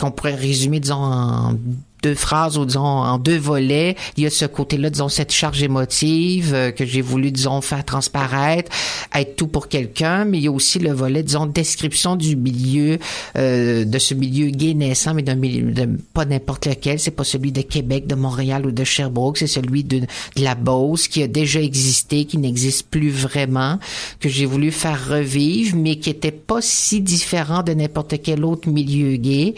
qu'on pourrait résumer, disons, en deux phrases ou disons en deux volets. Il y a ce côté-là, disons, cette charge émotive euh, que j'ai voulu, disons, faire transparaître, être tout pour quelqu'un, mais il y a aussi le volet, disons, description du milieu, euh, de ce milieu gay naissant, mais d'un milieu, de pas n'importe lequel. C'est pas celui de Québec, de Montréal ou de Sherbrooke, c'est celui de, la Beauce qui a déjà existé, qui n'existe plus vraiment, que j'ai voulu faire revivre, mais qui était pas si différent de n'importe quel autre milieu gay.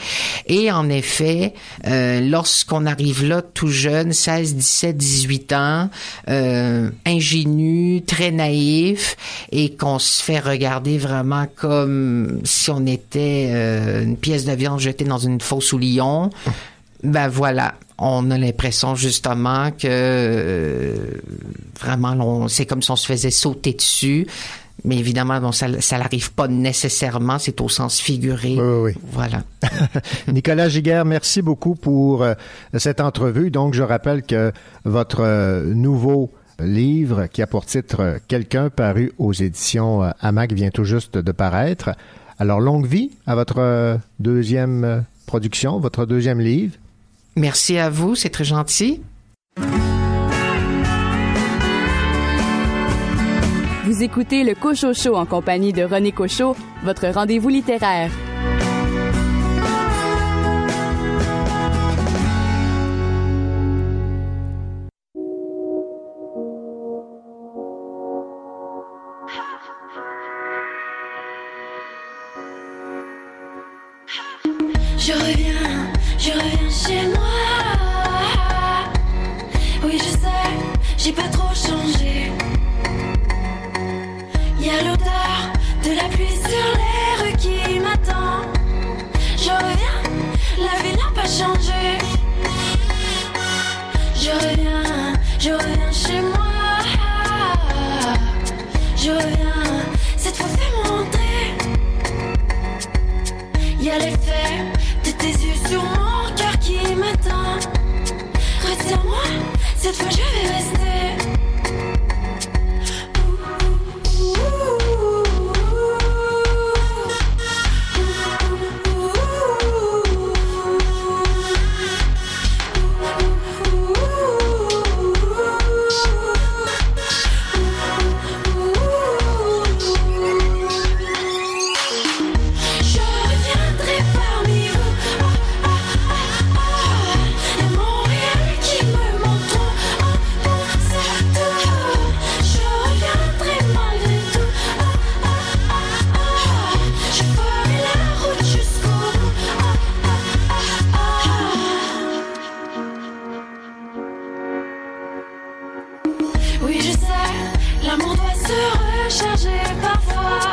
Et en effet, euh, lorsqu'on arrive là tout jeune, 16, 17, 18 ans, euh, ingénu, très naïf, et qu'on se fait regarder vraiment comme si on était euh, une pièce de viande jetée dans une fosse au lion, ben voilà, on a l'impression justement que euh, vraiment, c'est comme si on se faisait sauter dessus. Mais évidemment, bon, ça, ça n'arrive pas nécessairement, c'est au sens figuré. Voilà. Nicolas Giguère, merci beaucoup pour euh, cette entrevue. Donc, je rappelle que votre euh, nouveau livre qui a pour titre euh, Quelqu'un paru aux éditions euh, Amac vient tout juste de paraître. Alors, longue vie à votre deuxième production, votre deuxième livre. Merci à vous, c'est très gentil. Vous écoutez le Cocho Show en compagnie de René Cocho, votre rendez-vous littéraire. Je reviens, je reviens chez moi. Oui, je sais, j'ai pas trop changé. Cette fois je vais rester. Oui, je sais, l'amour doit se recharger parfois.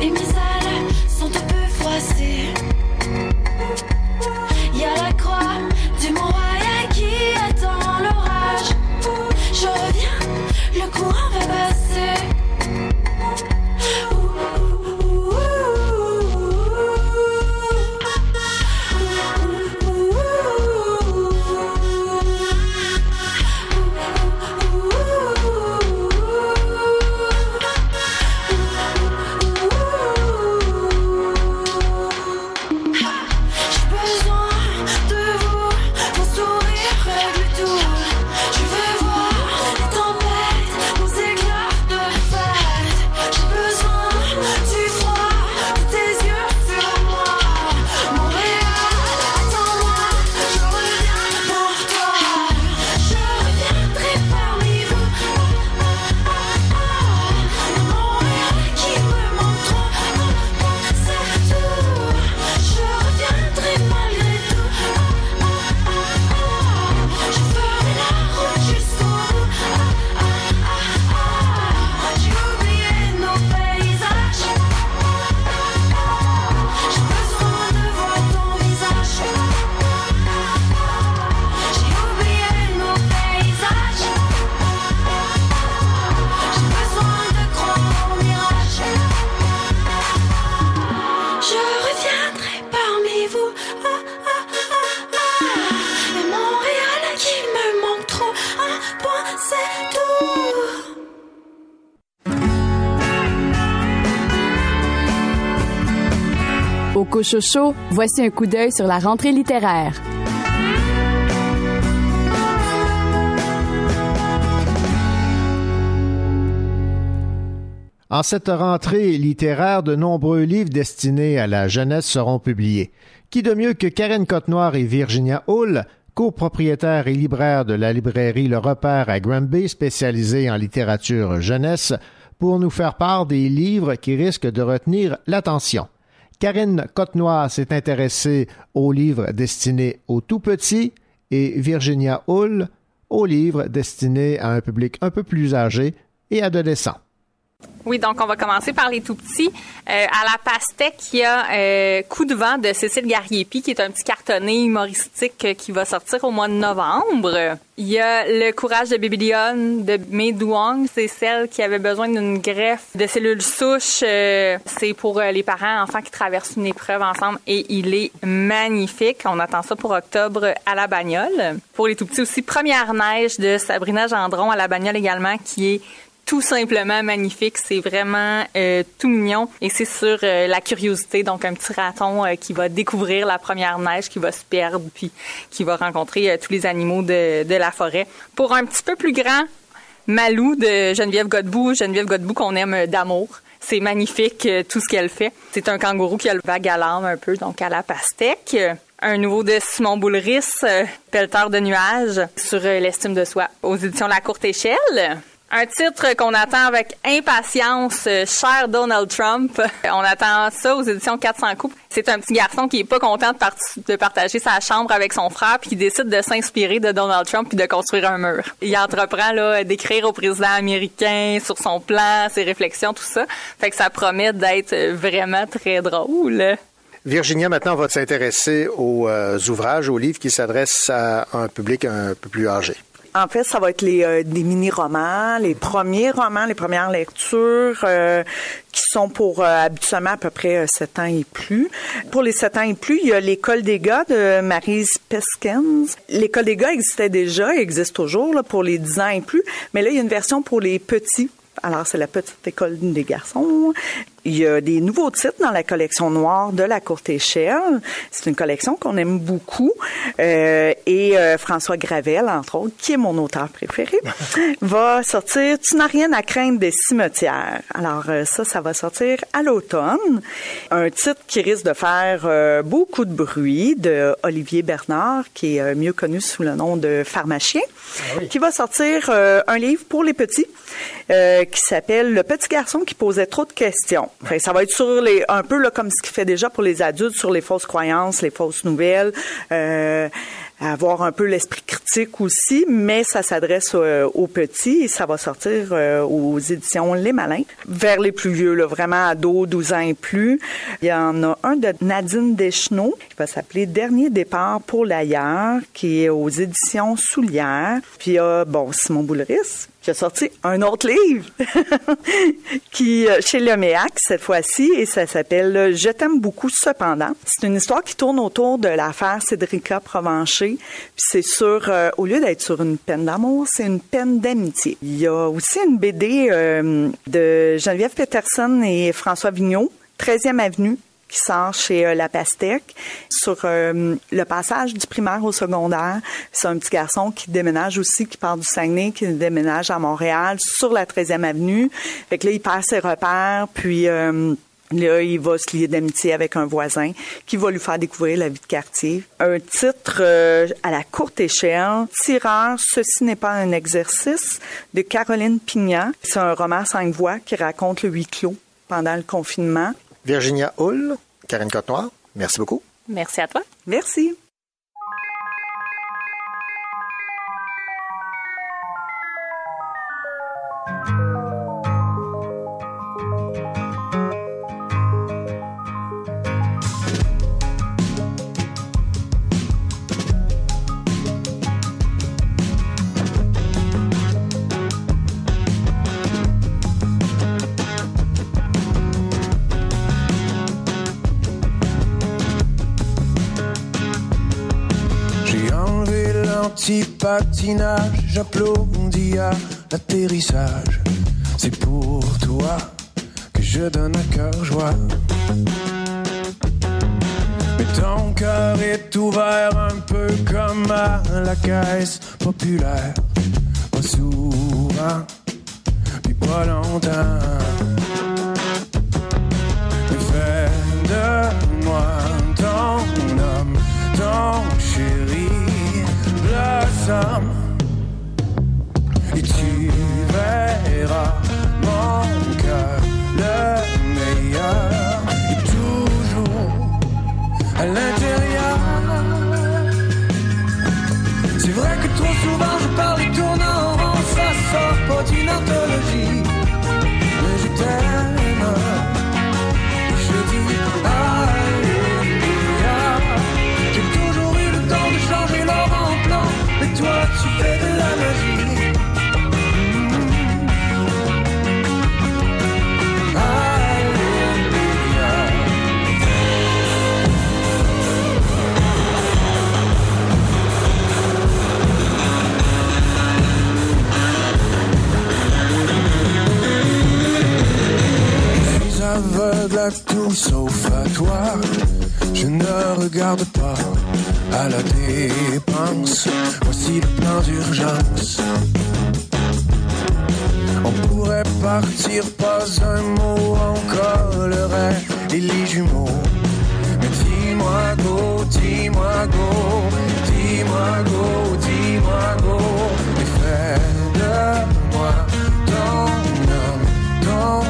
Et mes ailes sont un peu froissées. Au Cochocho, voici un coup d'œil sur la rentrée littéraire. En cette rentrée littéraire, de nombreux livres destinés à la jeunesse seront publiés. Qui de mieux que Karen Cotenoir et Virginia Hull, copropriétaires et libraires de la librairie Le Repère à Granby, spécialisée en littérature jeunesse, pour nous faire part des livres qui risquent de retenir l'attention. Karine Cotenoir s'est intéressée aux livres destinés aux tout petits et Virginia Hull aux livres destinés à un public un peu plus âgé et adolescent. Oui, donc on va commencer par les tout petits. Euh, à la pastèque, il y a euh, Coup de vent de Cécile Gariepi, qui est un petit cartonné humoristique euh, qui va sortir au mois de novembre. Il y a Le courage de Babylone de Mei Duong. C'est celle qui avait besoin d'une greffe de cellules souches. c'est pour les parents, enfants qui traversent une épreuve ensemble et il est magnifique. On attend ça pour octobre à la bagnole. Pour les tout petits aussi, Première neige de Sabrina Gendron à la bagnole également, qui est tout simplement magnifique. C'est vraiment euh, tout mignon et c'est sur euh, la curiosité. Donc un petit raton euh, qui va découvrir la première neige, qui va se perdre, puis qui va rencontrer tous les animaux de, de, la forêt. Pour un petit peu plus grand, Malou de Geneviève Godbout, Geneviève Godbout qu'on aime d'amour. C'est magnifique tout ce qu'elle fait. C'est un kangourou qui a le vague à l'âme un peu, donc à la pastèque un nouveau de Simon Boulris, Pelleteur de nuages, sur l'estime de soi, aux éditions La Courte Échelle. Un titre qu'on attend avec impatience, euh, cher Donald Trump. On attend ça aux éditions 400 coups. C'est un petit garçon qui est pas content de, partager sa chambre avec son frère puis qui décide de s'inspirer de Donald Trump puis de construire un mur. Il entreprend là d'écrire au président américain sur son plan, ses réflexions, tout ça. Fait que ça promet d'être vraiment très drôle. Virginia, maintenant, va s'intéresser aux euh, ouvrages, aux livres qui s'adressent à un public un peu plus âgé. En fait, ça va être les euh, des mini-romans, les premiers romans, les premières lectures euh, qui sont pour euh, habituellement à peu près 7 ans et plus. Pour les 7 ans et plus, il y a l'école des gars de Marise Peskens. L'école des gars existait déjà, existe toujours pour les 10 ans et plus, mais là il y a une version pour les petits alors, c'est la petite école des garçons. Il y a des nouveaux titres dans la collection noire de la courte échelle. C'est une collection qu'on aime beaucoup. Euh, et euh, François Gravel, entre autres, qui est mon auteur préféré, va sortir Tu n'as rien à craindre des cimetières. Alors euh, ça, ça va sortir à l'automne. Un titre qui risque de faire euh, beaucoup de bruit de Olivier Bernard, qui est mieux connu sous le nom de Pharmacien, ah qui va sortir un livre pour les petits qui s'appelle Le petit garçon qui posait trop de questions ça va être sur les un peu là, comme ce qu'il fait déjà pour les adultes sur les fausses croyances, les fausses nouvelles. Euh, avoir un peu l'esprit critique aussi, mais ça s'adresse euh, aux petits et ça va sortir euh, aux éditions Les Malins. Vers les plus vieux, là, vraiment ados, 12 ans et plus. Il y en a un de Nadine Deschenaux qui va s'appeler Dernier départ pour l'ailleurs, qui est aux éditions Soulières. Puis il y a, bon, Simon Boulris, a sorti un autre livre qui euh, chez le MEAC cette fois-ci et ça s'appelle Je t'aime beaucoup cependant. C'est une histoire qui tourne autour de l'affaire Cédrica Provencher c'est sur, euh, au lieu d'être sur une peine d'amour, c'est une peine d'amitié. Il y a aussi une BD euh, de Geneviève Peterson et François Vigneault, 13e Avenue, qui sort chez euh, La Pastèque sur le passage du primaire au secondaire. C'est un petit garçon qui déménage aussi, qui part du Saguenay, qui déménage à Montréal sur la 13e avenue. Fait que là, il perd ses repères, puis Là, il va se lier d'amitié avec un voisin qui va lui faire découvrir la vie de quartier. Un titre euh, à la courte échelle, Tireur, ceci n'est pas un exercice, de Caroline Pignat. C'est un roman cinq voix qui raconte le huis clos pendant le confinement. Virginia Hull, Karine Cotenoir, merci beaucoup. Merci à toi. Merci. Patinage, j'applaudis à l'atterrissage. C'est pour toi que je donne un cœur joie. cœur est ouvert un peu comme à la caisse populaire. Pas souvent, puis pas longtemps. some aveugle à tout sauf à toi. Je ne regarde pas à la dépense. Voici le plan d'urgence. On pourrait partir, pas un mot, on collerait les lits jumeaux. Mais dis-moi go, dis-moi go, dis-moi go, dis-moi go. Et fais de moi ton homme, ton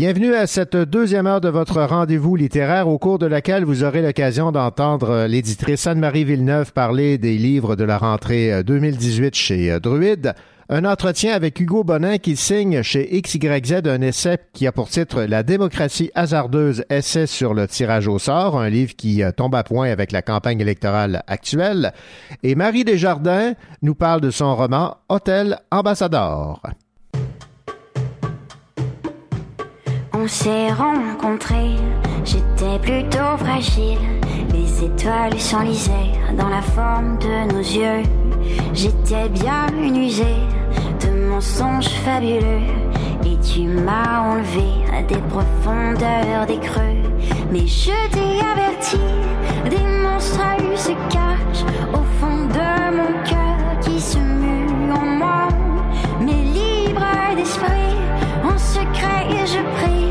Bienvenue à cette deuxième heure de votre rendez-vous littéraire au cours de laquelle vous aurez l'occasion d'entendre l'éditrice Anne-Marie Villeneuve parler des livres de la rentrée 2018 chez Druide. Un entretien avec Hugo Bonin qui signe chez XYZ un essai qui a pour titre La démocratie hasardeuse, essai sur le tirage au sort, un livre qui tombe à point avec la campagne électorale actuelle. Et Marie Desjardins nous parle de son roman Hôtel Ambassadeur. On s'est rencontrés, j'étais plutôt fragile. Les étoiles s'enlisaient dans la forme de nos yeux. J'étais bien usée de mensonges fabuleux. Et tu m'as enlevé des profondeurs des creux. Mais je t'ai averti, des monstres se cachent au fond de mon cœur qui se mue en moi. Mais libre d'esprit, en secret, je prie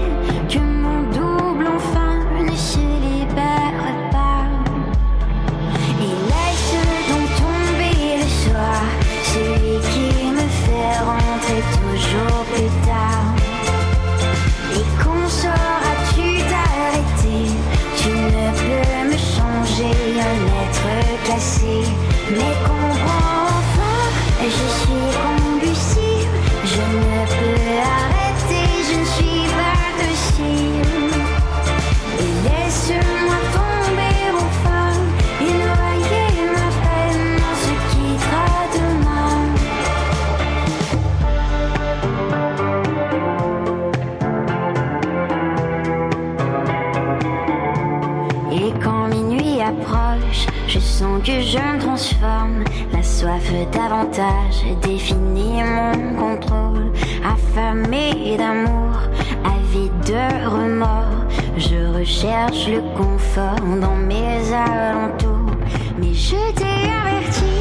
que je me transforme. La soif davantage définit mon contrôle. Affamé d'amour, avide de remords. Je recherche le confort dans mes alentours. Mais je t'ai averti,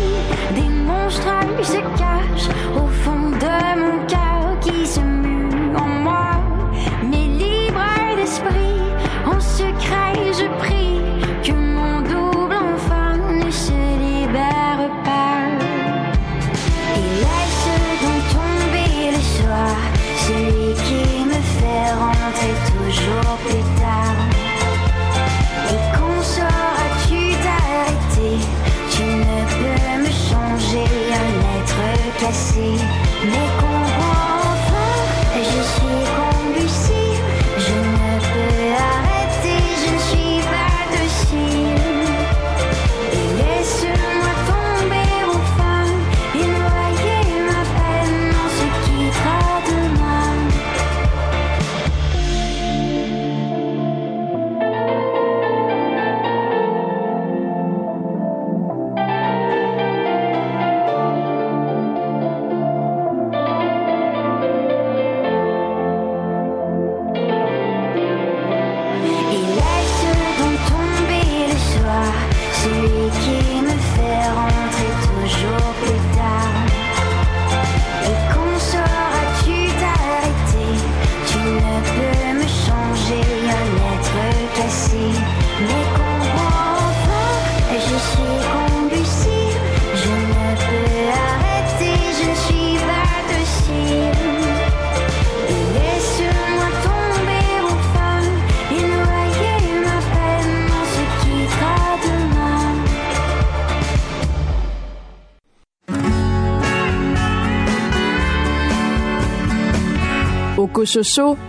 des monstres se cachent au fond de mon cœur qui se mue en moi. Mais libre d'esprit, en secret, je prie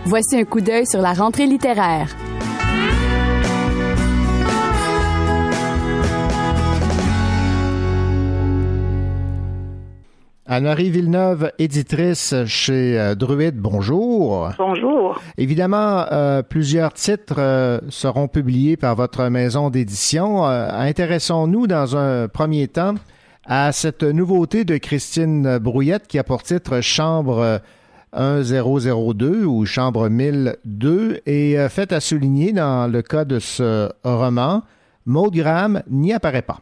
Voici un coup d'œil sur la rentrée littéraire. Anne-Marie Villeneuve, éditrice chez euh, Druide, bonjour. Bonjour. Évidemment, euh, plusieurs titres euh, seront publiés par votre maison d'édition. Euh, Intéressons-nous dans un premier temps à cette nouveauté de Christine Brouillette qui a pour titre Chambre 1002 ou Chambre 1002 et euh, fait à souligner dans le cas de ce roman, Maud Graham n'y apparaît pas.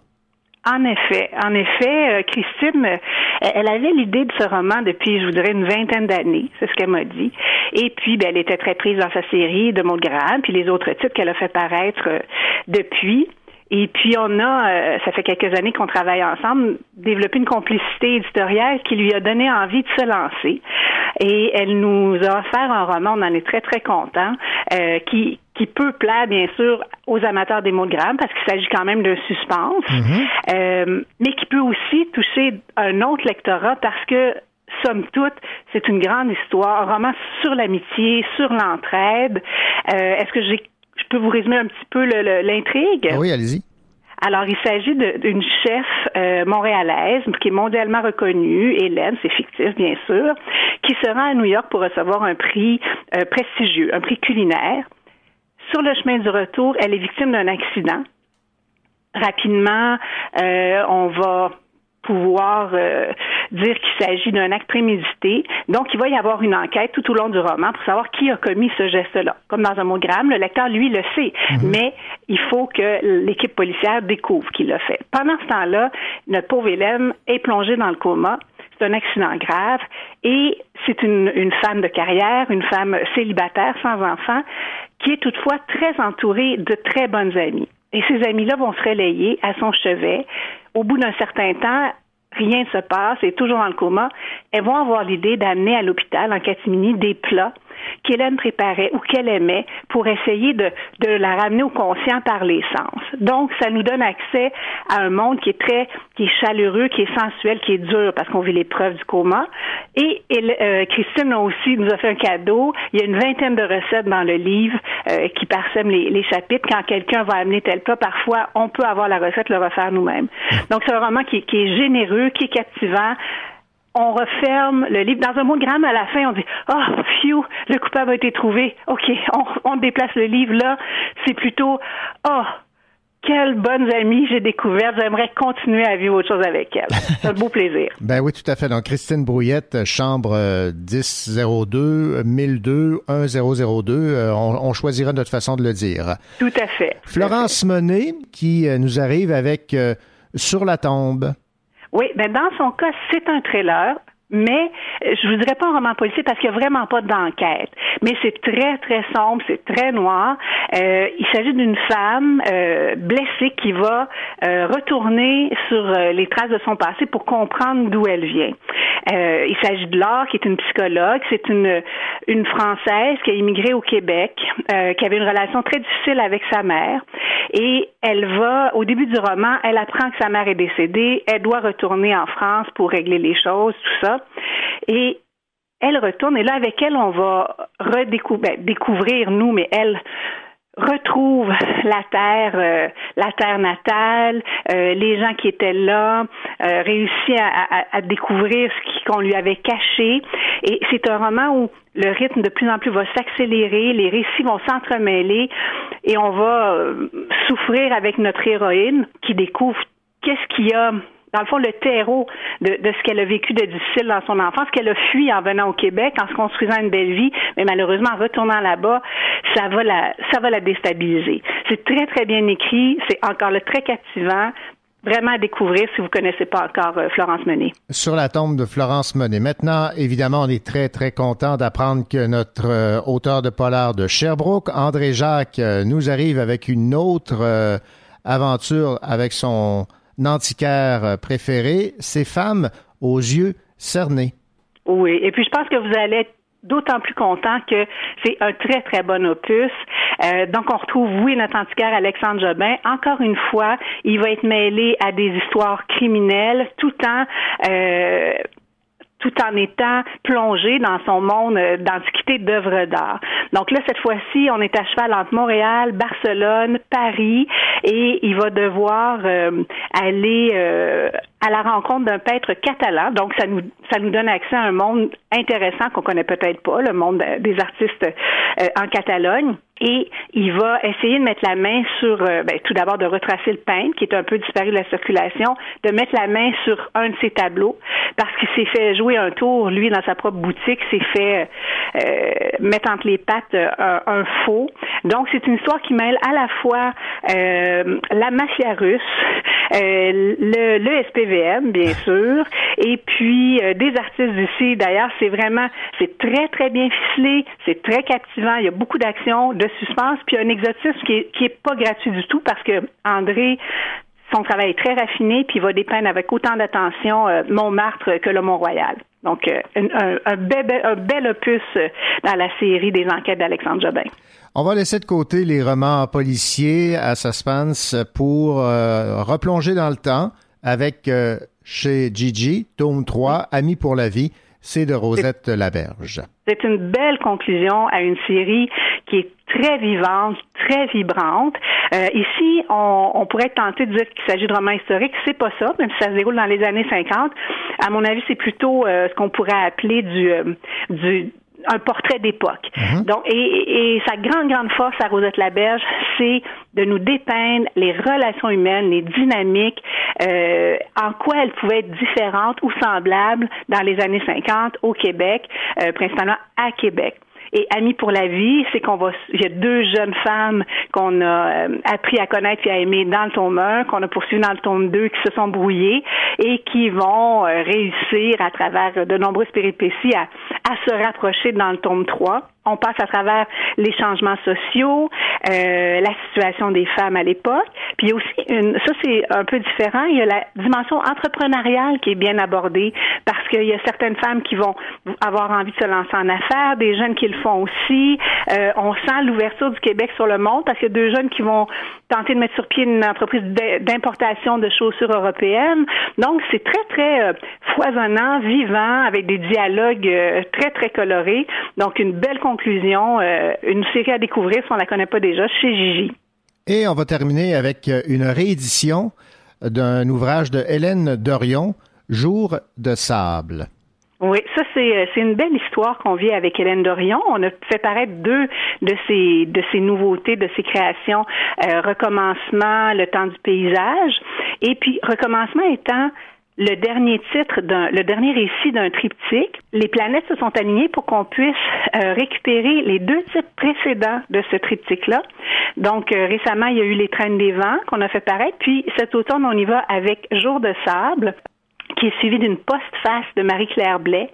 En effet, en effet, euh, Christine, euh, elle avait l'idée de ce roman depuis, je voudrais, une vingtaine d'années, c'est ce qu'elle m'a dit. Et puis, ben, elle était très prise dans sa série de Maud Graham, puis les autres titres qu'elle a fait paraître euh, depuis. Et puis on a, euh, ça fait quelques années qu'on travaille ensemble, développé une complicité éditoriale qui lui a donné envie de se lancer. Et elle nous a offert un roman, on en est très très content, euh, qui qui peut plaire bien sûr aux amateurs des mots de parce qu'il s'agit quand même d'un suspense, euh, mais qui peut aussi toucher un autre lectorat parce que somme toute, c'est une grande histoire, un roman sur l'amitié, sur l'entraide. Euh, Est-ce que j'ai je peux vous résumer un petit peu l'intrigue? Oui, allez-y. Alors, il s'agit d'une chef euh, montréalaise qui est mondialement reconnue, Hélène, c'est fictif bien sûr, qui se rend à New York pour recevoir un prix euh, prestigieux, un prix culinaire. Sur le chemin du retour, elle est victime d'un accident. Rapidement, euh, on va pouvoir euh, dire qu'il s'agit d'un acte prémédité. Donc, il va y avoir une enquête tout au long du roman pour savoir qui a commis ce geste-là. Comme dans un monogramme, le lecteur, lui, le sait, mais il faut que l'équipe policière découvre qui l'a fait. Pendant ce temps-là, notre pauvre Hélène est plongée dans le coma. C'est un accident grave et c'est une, une femme de carrière, une femme célibataire sans enfant, qui est toutefois très entourée de très bonnes amies. Et ces amis-là vont se relayer à son chevet. Au bout d'un certain temps, rien ne se passe, est toujours dans le coma. Elles vont avoir l'idée d'amener à l'hôpital, en catimini, des plats qu'Hélène préparait ou qu'elle aimait pour essayer de, de la ramener au conscient par les sens. Donc, ça nous donne accès à un monde qui est très, qui est chaleureux, qui est sensuel, qui est dur parce qu'on vit l'épreuve du coma. Et, euh, Christine a aussi nous a fait un cadeau. Il y a une vingtaine de recettes dans le livre euh, qui parsèment les, les chapitres. Quand quelqu'un va amener tel plat, parfois, on peut avoir la recette, le refaire nous-mêmes. Donc, c'est un roman qui, qui est généreux, qui est captivant on referme le livre. Dans un mot de gramme, à la fin, on dit Oh, phew, le coupable a été trouvé. OK, on, on déplace le livre là. C'est plutôt Oh, quelles bonnes amies j'ai découvertes. J'aimerais continuer à vivre autre chose avec elles. C'est un beau plaisir. Ben oui, tout à fait. Donc, Christine Brouillette, chambre euh, 1002 1002 1002. Euh, on, on choisira notre façon de le dire. Tout à fait. Florence Monet, qui euh, nous arrive avec euh, Sur la tombe. Oui, ben dans son cas, c'est un thriller. Mais euh, je vous dirais pas un roman policier parce qu'il n'y a vraiment pas d'enquête. Mais c'est très, très sombre, c'est très noir. Euh, il s'agit d'une femme euh, blessée qui va euh, retourner sur euh, les traces de son passé pour comprendre d'où elle vient. Euh, il s'agit de Laure, qui est une psychologue. C'est une, une Française qui a immigré au Québec, qui avait une relation très difficile avec sa mère. Et elle va, au début du roman, elle apprend que sa mère est décédée. Elle doit retourner en France pour régler les choses, tout ça. Et elle retourne et là avec elle on va redécouvrir ben, nous mais elle retrouve la terre euh, la terre natale euh, les gens qui étaient là euh, réussit à, à, découvrir ce qu'on lui avait caché. Et c'est un roman où le rythme de plus en plus va s'accélérer, les récits vont s'entremêler et on va euh, souffrir avec notre héroïne qui découvre qu'est-ce qu'il y a dans le fond, le terreau de, de ce qu'elle a vécu de difficile dans son enfance, qu'elle a fui en venant au Québec, en se construisant une belle vie, mais malheureusement, en retournant là-bas, ça va la, ça va la déstabiliser. C'est très, très bien écrit, c'est encore là très captivant, vraiment à découvrir si vous connaissez pas encore euh, Florence Menet. Sur la tombe de Florence Monet. Maintenant, évidemment, on est très, très content d'apprendre que notre euh, auteur de polar de Sherbrooke, André Jacques, euh, nous arrive avec une autre aventure avec son antiquaire euh, préféré, ces femmes aux yeux cernés. Oui, et puis je pense que vous allez être d'autant plus content que c'est un très, très bon opus. Euh, donc, on retrouve, oui, notre antiquaire Alexandre Jobin. Encore une fois, il va être mêlé à des histoires criminelles tout en... Euh, tout en étant plongé dans son monde euh, d'antiquité d'œuvres d'art. Donc là, cette fois-ci, on est à cheval entre Montréal, Barcelone, Paris, et il va devoir euh, aller euh, à la rencontre d'un peintre catalan. Donc, ça nous, ça nous donne accès à un monde intéressant qu'on connaît peut-être pas, le monde des artistes en Catalogne. Et il va essayer de mettre la main sur, euh, ben, tout d'abord de retracer le peintre, qui est un peu disparu de la circulation, de mettre la main sur un de ses tableaux, parce qu'il s'est fait jouer un tour, lui, dans sa propre boutique, s'est fait euh, mettre entre les pattes euh, un, faux. Donc, c'est une histoire qui mêle à la fois euh, la mafia russe, euh, le, le SPVM, bien sûr, et puis euh, des artistes d'ici. D'ailleurs, c'est vraiment, c'est très, très bien ficelé, c'est très captivant, il y a beaucoup d'action, de suspense, puis un exotisme qui est, qui est pas gratuit du tout parce que André son travail est très raffiné, puis il va dépeindre avec autant d'attention euh, Montmartre que le Mont-Royal. Donc, euh, un, un- bel, un bel opus euh, dans la série des enquêtes d'Alexandre Jobin. On va laisser de côté les romans policiers à suspense pour replonger dans le temps avec chez Gigi, tome 3, Amis pour la vie, c'est de Rosette Laberge. C'est une belle conclusion à une série qui est très vivante, très vibrante. Euh, ici, on, on pourrait tenté de dire qu'il s'agit de romans historiques. C'est pas ça, même si ça se déroule dans les années 50. À mon avis, c'est plutôt euh, ce qu'on pourrait appeler du, euh, du un portrait d'époque. Donc, et, et- et sa grande, grande force à Rosette Laberge, c'est de nous dépeindre les relations humaines, les dynamiques, euh, en quoi elles pouvaient être différentes ou semblables dans les années 50 au Québec, euh, principalement à Québec. Et Amis pour la vie, c'est qu'on va, il y a deux jeunes femmes qu'on a euh, appris à connaître et à aimer dans le tome 1, qu'on a poursuivi dans le tome 2, qui se sont brouillées et qui vont euh, réussir à travers de nombreuses péripéties à, à se rapprocher dans le tome 3. On passe à travers les changements sociaux, euh, la situation des femmes à l'époque. Puis il y a aussi une, ça c'est un peu différent. Il y a la dimension entrepreneuriale qui est bien abordée parce qu'il y a certaines femmes qui vont avoir envie de se lancer en affaires, des jeunes qui le font aussi. Euh, on sent l'ouverture du Québec sur le monde parce qu'il y a deux jeunes qui vont tenter de mettre sur pied une entreprise d'im- d'importation de chaussures européennes. Donc c'est très très euh, foisonnant, vivant, avec des dialogues euh, très très colorés. Donc une belle conclusion, euh, une série à découvrir si on la connaît pas déjà chez Gigi. Et on va terminer avec une réédition d'un ouvrage de Hélène Dorion, Jour de sable. Oui, ça c'est euh, c'est une belle histoire qu'on vit avec Hélène Dorion. On a fait paraître deux de ces de ces nouveautés, de ces créations, euh, recommencement, le temps du paysage, et puis recommencement étant le dernier titre d'un, le dernier récit d'un triptyque. Les planètes se sont alignées pour qu'on puisse euh, récupérer les deux titres précédents de ce triptyque-là. Donc euh, récemment, il y a eu les traînes des vents qu'on a fait paraître, puis cet automne, on y va avec Jour de sable qui est suivi d'une postface de Marie-Claire Blais,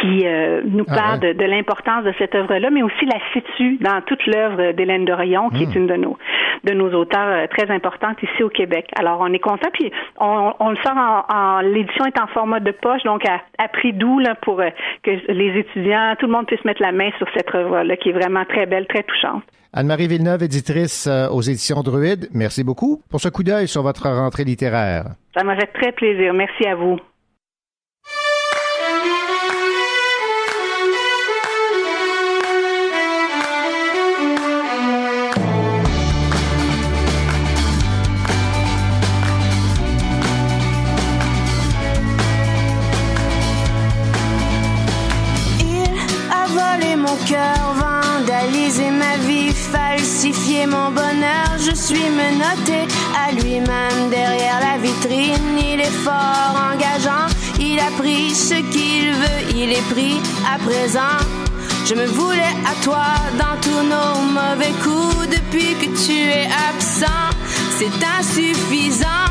qui euh, nous Ah parle ouais. de, de l'importance de cette œuvre-là, mais aussi la situe dans toute l'œuvre d'Hélène Dorion, qui Hmm. est une de nos de nos auteurs euh, très importantes ici au Québec. Alors, on est content, puis on, on le sort en, en- l'édition est en format de poche, donc à, à prix doux là, pour euh, que les étudiants, tout le monde puisse mettre la main sur cette œuvre-là, qui est vraiment très belle, très touchante. Anne-Marie Villeneuve, éditrice euh, aux éditions Druide, merci beaucoup pour ce coup d'œil sur votre rentrée littéraire. Ça m'a fait très plaisir. Merci à vous. Bonheur. Je suis menotté à lui-même derrière la vitrine. Il est fort engageant, il a pris ce qu'il veut, il est pris à présent. Je me voulais à toi dans tous nos mauvais coups depuis que tu es absent. C'est insuffisant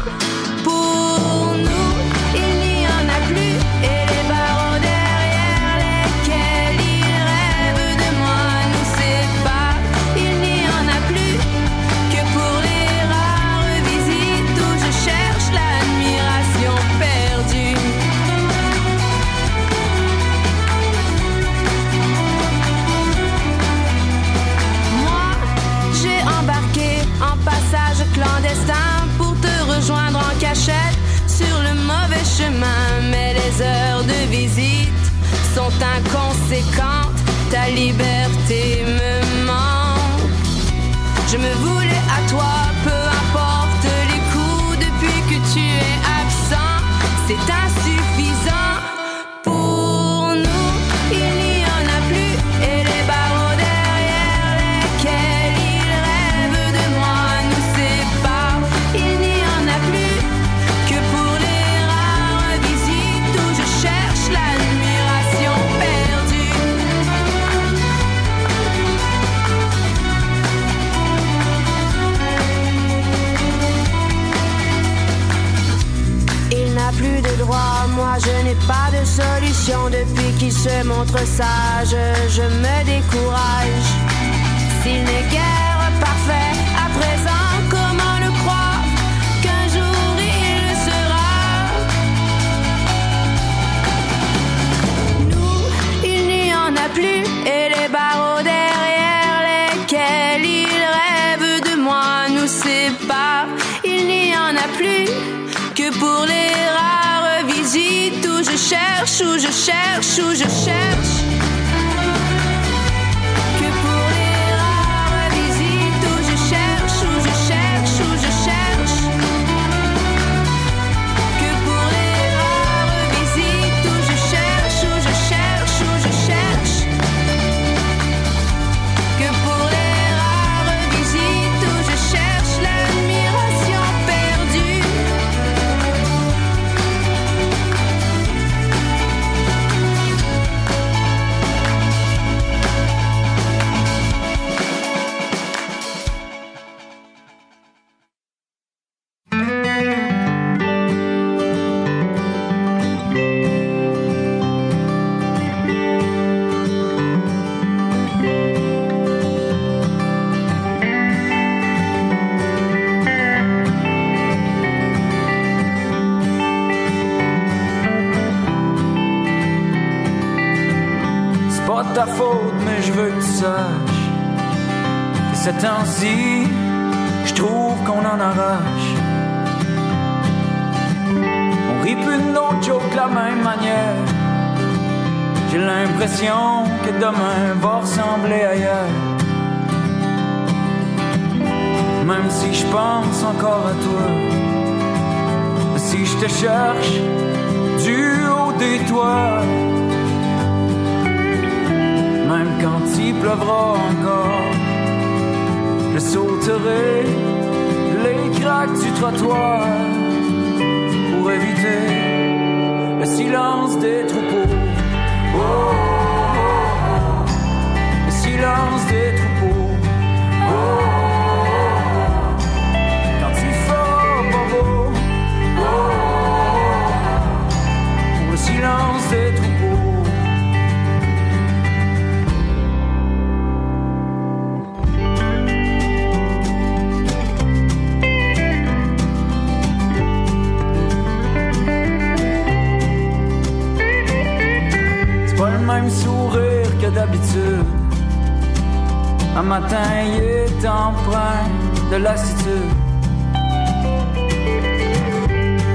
est empreint de lassitude.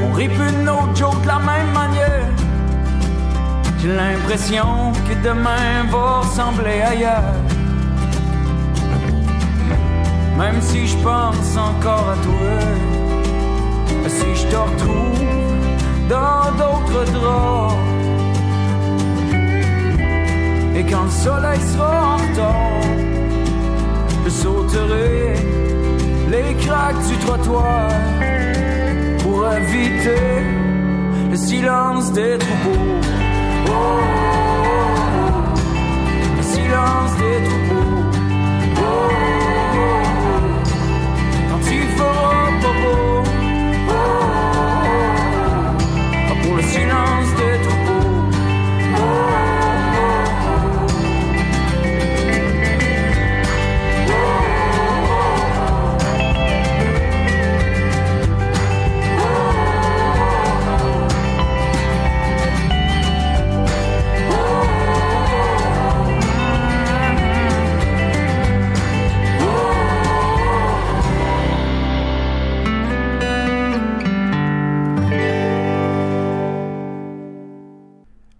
On de nos jokes de la même manière. J'ai l'impression que demain va ressembler ailleurs. Même si je pense encore à toi, si je te retrouve dans d'autres draps. Et quand le soleil sera en retard, je sauterai les craques du trottoir pour éviter le silence des troupeaux. Oh, oh, oh, le silence des troupeaux.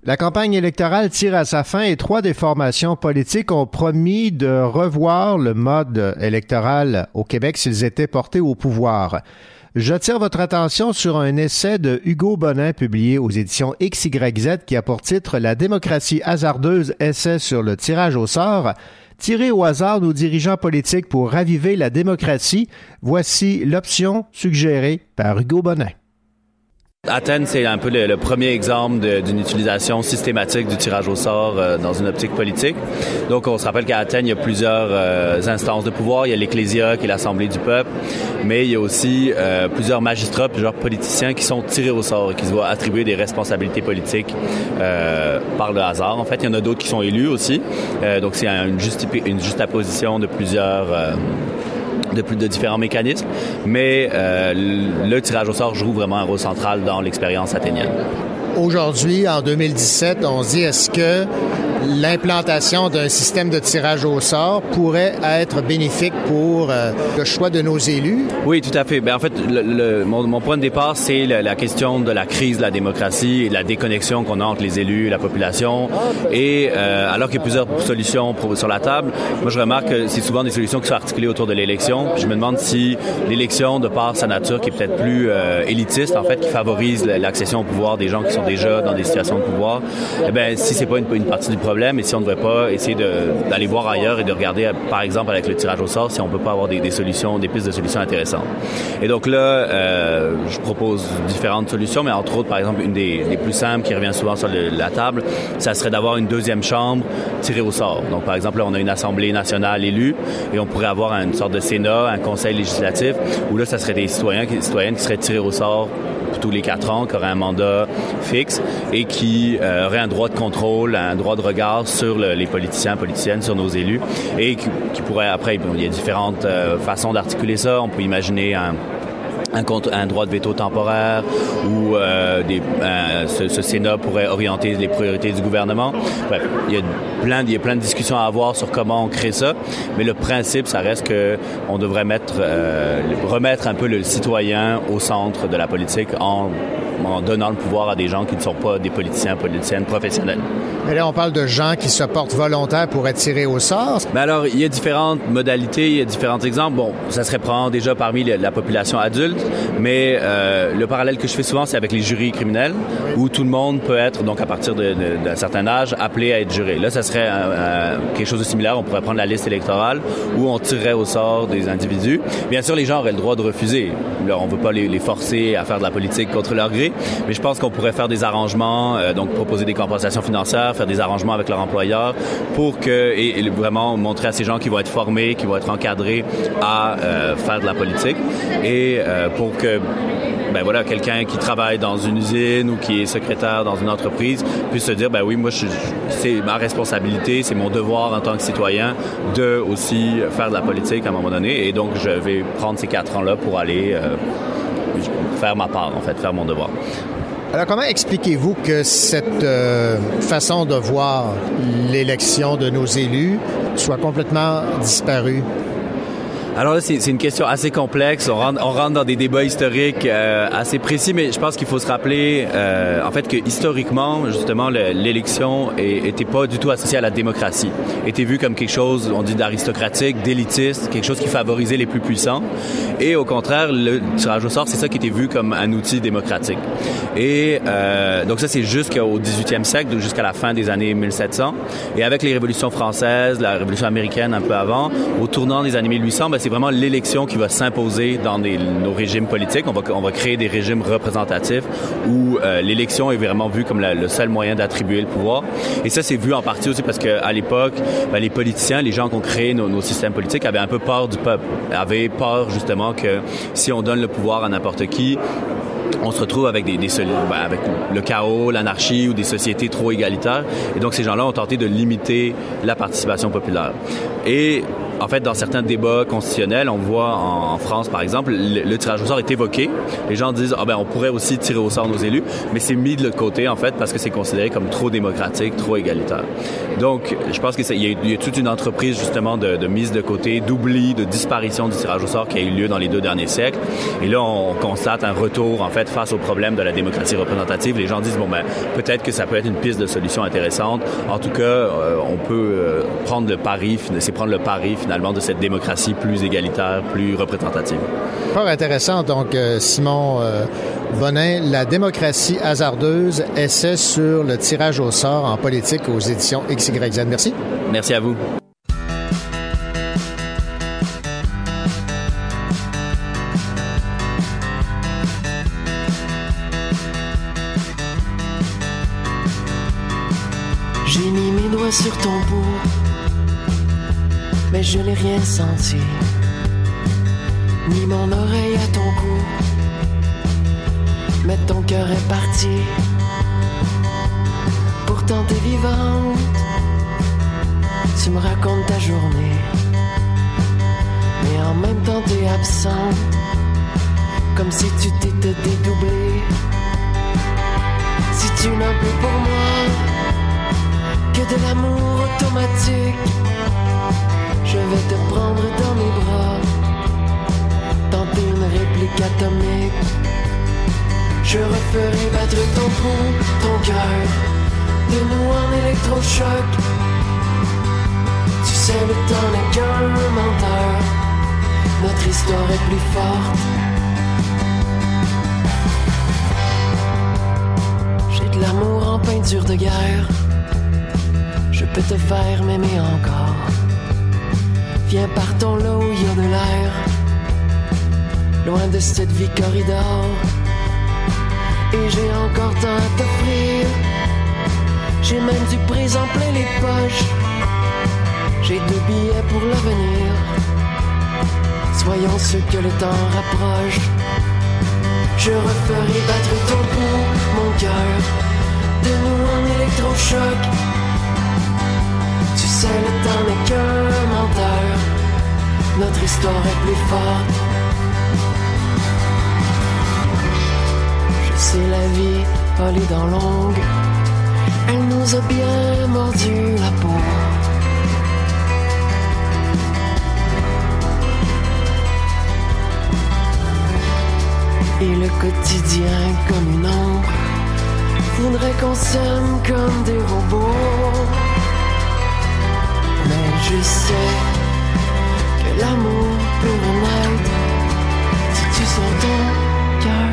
La campagne électorale tire à sa fin et trois des formations politiques ont promis de revoir le mode électoral au Québec s'ils étaient portés au pouvoir. J'attire votre attention sur un essai de Hugo Bonin publié aux éditions XYZ qui a pour titre La démocratie hasardeuse, essai sur le tirage au sort. Tirer au hasard nos dirigeants politiques pour raviver la démocratie, voici l'option suggérée par Hugo Bonin. Athènes, c'est un peu le, premier exemple d'une utilisation systématique du tirage au sort euh, dans une optique politique. Donc, on se rappelle qu'à Athènes, il y a plusieurs euh, instances de pouvoir. Il y a l'Ecclésia, qui est l'Assemblée du peuple, mais il y a aussi euh, plusieurs magistrats, plusieurs politiciens qui sont tirés au sort et qui se voient attribuer des responsabilités politiques par le hasard. En fait, il y en a d'autres qui sont élus aussi. Donc, c'est une juxtaposition de plusieurs... de plus de différents mécanismes, mais euh, le tirage au sort joue vraiment un rôle central dans l'expérience athénienne. Aujourd'hui, en 2017, on se dit est-ce que l'implantation d'un système de tirage au sort pourrait être bénéfique pour euh, le choix de nos élus? Oui, tout à fait. Ben, en fait, mon, point de départ, c'est la, question de la crise de la démocratie et de la déconnexion qu'on a entre les élus et la population. Et euh, alors qu'il y a plusieurs solutions sur la table, moi je remarque que c'est souvent des solutions qui sont articulées autour de l'élection. Je me demande si l'élection, de par sa nature qui est peut-être plus euh, élitiste, en fait, qui favorise l'accession au pouvoir des gens qui sont déjà dans des situations de pouvoir, eh ben, si c'est pas une, partie du problème et si on ne devrait pas essayer d'aller voir ailleurs et de regarder, par exemple, avec le tirage au sort, si on peut pas avoir des, des solutions, des pistes de solutions intéressantes. Et donc là, euh, je propose différentes solutions, mais entre autres, par exemple, une des, des plus simples qui revient souvent sur la table, ça serait d'avoir une deuxième chambre tirée au sort. Donc, par exemple, là, on a une assemblée nationale élue et on pourrait avoir une sorte de Sénat, un conseil législatif, où là, ça serait des citoyens, qui- citoyennes qui seraient tirés au sort tous les quatre ans, qui auraient un mandat fixe et qui euh, auraient un droit de contrôle, un droit de regard sur le- les politiciens, politiciennes, sur nos élus et qui, pourraient après, il y a différentes euh, façons d'articuler ça. On peut imaginer un un, un droit de veto temporaire ou euh, des, euh, ce, ce Sénat pourrait orienter les priorités du gouvernement. Bref, il y a plein, il y a plein de discussions à avoir sur comment on crée ça, mais le principe, ça reste que on devrait mettre, euh, remettre un peu le citoyen au centre de la politique en, en donnant le pouvoir à des gens qui ne sont pas des politiciens, politiciennes professionnels. Mais là, on parle de gens qui se portent volontaires pour être tirés au sort. Mais alors, il y a différentes modalités, il y a différents exemples. Bon, ça serait prendre déjà parmi la population adulte, adultes, mais euh, le parallèle que je fais souvent, c'est avec les jurys criminels, où tout le monde peut être, donc à partir d'un certain âge, appelé à être juré. Là, ça serait euh, euh, quelque chose de similaire. On pourrait prendre la liste électorale où on tirerait au sort des individus. Bien sûr, les gens auraient le droit de refuser. Là, on ne veut pas les, les forcer à faire de la politique contre leur gré, mais je pense qu'on pourrait faire des arrangements, euh, donc proposer des compensations financières, faire des arrangements avec leur employeur pour que, et, et vraiment montrer à ces gens qui vont être formés, qui vont être encadrés à euh, faire de la politique et euh, pour que ben voilà, quelqu'un qui travaille dans une usine ou qui est secrétaire dans une entreprise puisse se dire, ben oui, moi, c'est ma responsabilité, c'est mon devoir en tant que citoyen de aussi faire de la politique à un moment donné. Et donc, je vais prendre ces quatre ans-là pour aller euh, faire ma part, en fait, faire mon devoir. Alors, comment expliquez-vous que cette euh, façon de voir l'élection de nos élus soit complètement disparue? Alors là, c'est une question assez complexe. On rentre, on rentre dans des débats historiques euh, assez précis, mais je pense qu'il faut se rappeler, euh, en fait, que historiquement, justement, le- l'élection était pas du tout associée à la démocratie. Était vue comme quelque chose, on dit d'aristocratique, d'élitiste, quelque chose qui favorisait les plus puissants. Et au contraire, le tirage au sort, c'est ça qui était vu comme un outil démocratique. Et euh, donc ça, c'est jusqu'au 18e siècle, jusqu'à la fin des années 1700. Et avec les révolutions françaises, la révolution américaine un peu avant, au tournant des années 1800, ben, c'est vraiment l'élection qui va s'imposer dans nos régimes politiques. On va, créer des régimes représentatifs où euh, l'élection est vraiment vue comme le seul moyen d'attribuer le pouvoir. Et ça, c'est vu en partie aussi parce qu'à l'époque, ben, les politiciens, les gens qui ont créé nos, systèmes politiques avaient un peu peur du peuple, avaient peur justement que si on donne le pouvoir à n'importe qui, on se retrouve avec ben, avec le chaos, l'anarchie ou des sociétés trop égalitaires. Et donc ces gens-là ont tenté de limiter la participation populaire. Et en fait, dans certains débats constitutionnels, on voit en, France, par exemple, le, tirage au sort est évoqué. Les gens disent, ah ben, on pourrait aussi tirer au sort nos élus, mais c'est mis de côté, en fait, parce que c'est considéré comme trop démocratique, trop égalitaire. Donc, je pense qu'il y, y a toute une entreprise, justement, de, de mise de côté, d'oubli, de disparition du tirage au sort qui a eu lieu dans les deux derniers siècles. Et là, on constate un retour, en fait, face au problème de la démocratie représentative. Les gens disent, bon, ben, peut-être que ça peut être une piste de solution intéressante. En tout cas, euh, on peut euh, prendre le pari, c'est prendre le pari, finalement, de cette démocratie plus égalitaire, plus représentative. Fort intéressant. Donc, euh, Simon euh, Bonin, La démocratie hasardeuse, essai sur le tirage au sort en politique aux éditions XYZ. Merci. Merci à vous. J'ai mis mes doigts sur ton pouls, mais je n'ai rien senti, ni mon oreille à ton cou. Mais ton cœur est parti, pourtant t'es vivante. Tu me racontes ta journée, mais en même temps t'es absente, comme si tu t'étais dédoublée. Si tu n'as plus pour moi que de l'amour automatique. Je vais te prendre dans mes bras, tenter une réplique atomique. Je referai battre ton pouls, ton cœur, de nous en électrochoc. Tu sais, le temps n'est qu'un menteur, notre histoire est plus forte. J'ai de l'amour en peinture de guerre. Je peux te faire m'aimer encore. Viens partons là où il y a de l'air. Loin de cette vie corridor. Et j'ai encore tant à t'offrir. J'ai même du présent plein les poches. J'ai deux billets pour l'avenir. Soyons ceux que le temps rapproche. Je referai battre ton pouls, mon cœur. De nous en électrochoc. Le temps n'est qu'un menteur. Notre histoire est plus forte. Je sais, la vie, a les dents longues. Elle nous a bien mordu la peau. Et le quotidien comme une ombre voudrait qu'on s'aime comme des robots je sais que l'amour peut renaître si tu sens ton cœur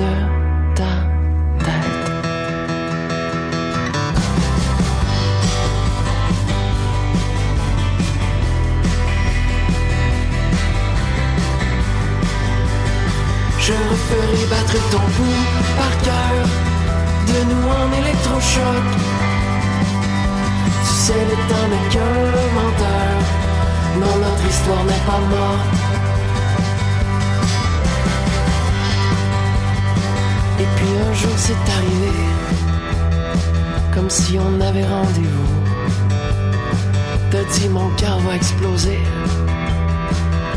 de ta tête. Je referai battre ton pouls par cœur de nous en électrochoc. Sais, le temps n'est qu'un menteur. Non, notre histoire n'est pas morte. Et puis un jour c'est arrivé, comme si on avait rendez-vous. T'as dit mon cœur va exploser.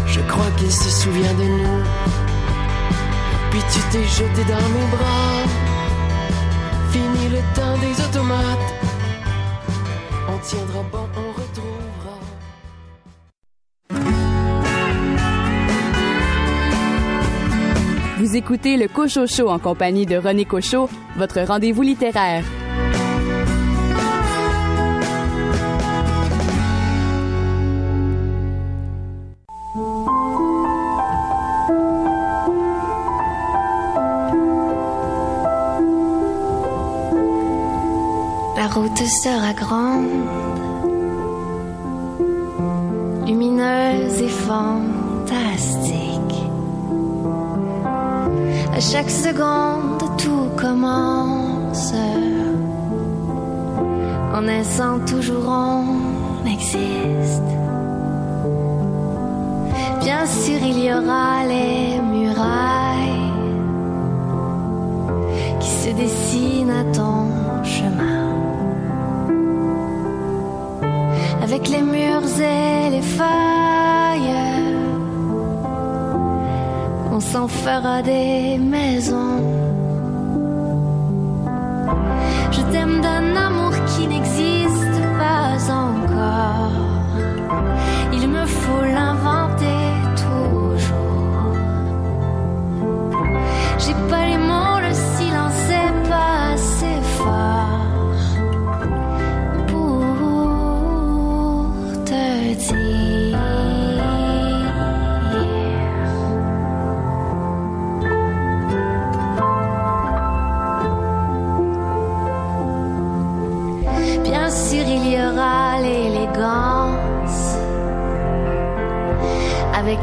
Je crois qu'il se souvient de nous. Puis tu t'es jeté dans mes bras. Fini le temps des automates. Tiendra bon, on retrouvera. Vous écoutez le Cocho Show en compagnie de René Cocho, votre rendez-vous littéraire. La route sera grande, À chaque seconde, tout commence. En naissant, toujours on existe. Bien sûr, il y aura les murailles qui se dessinent à ton chemin. Avec les murs et les failles, s'en fera des maisons.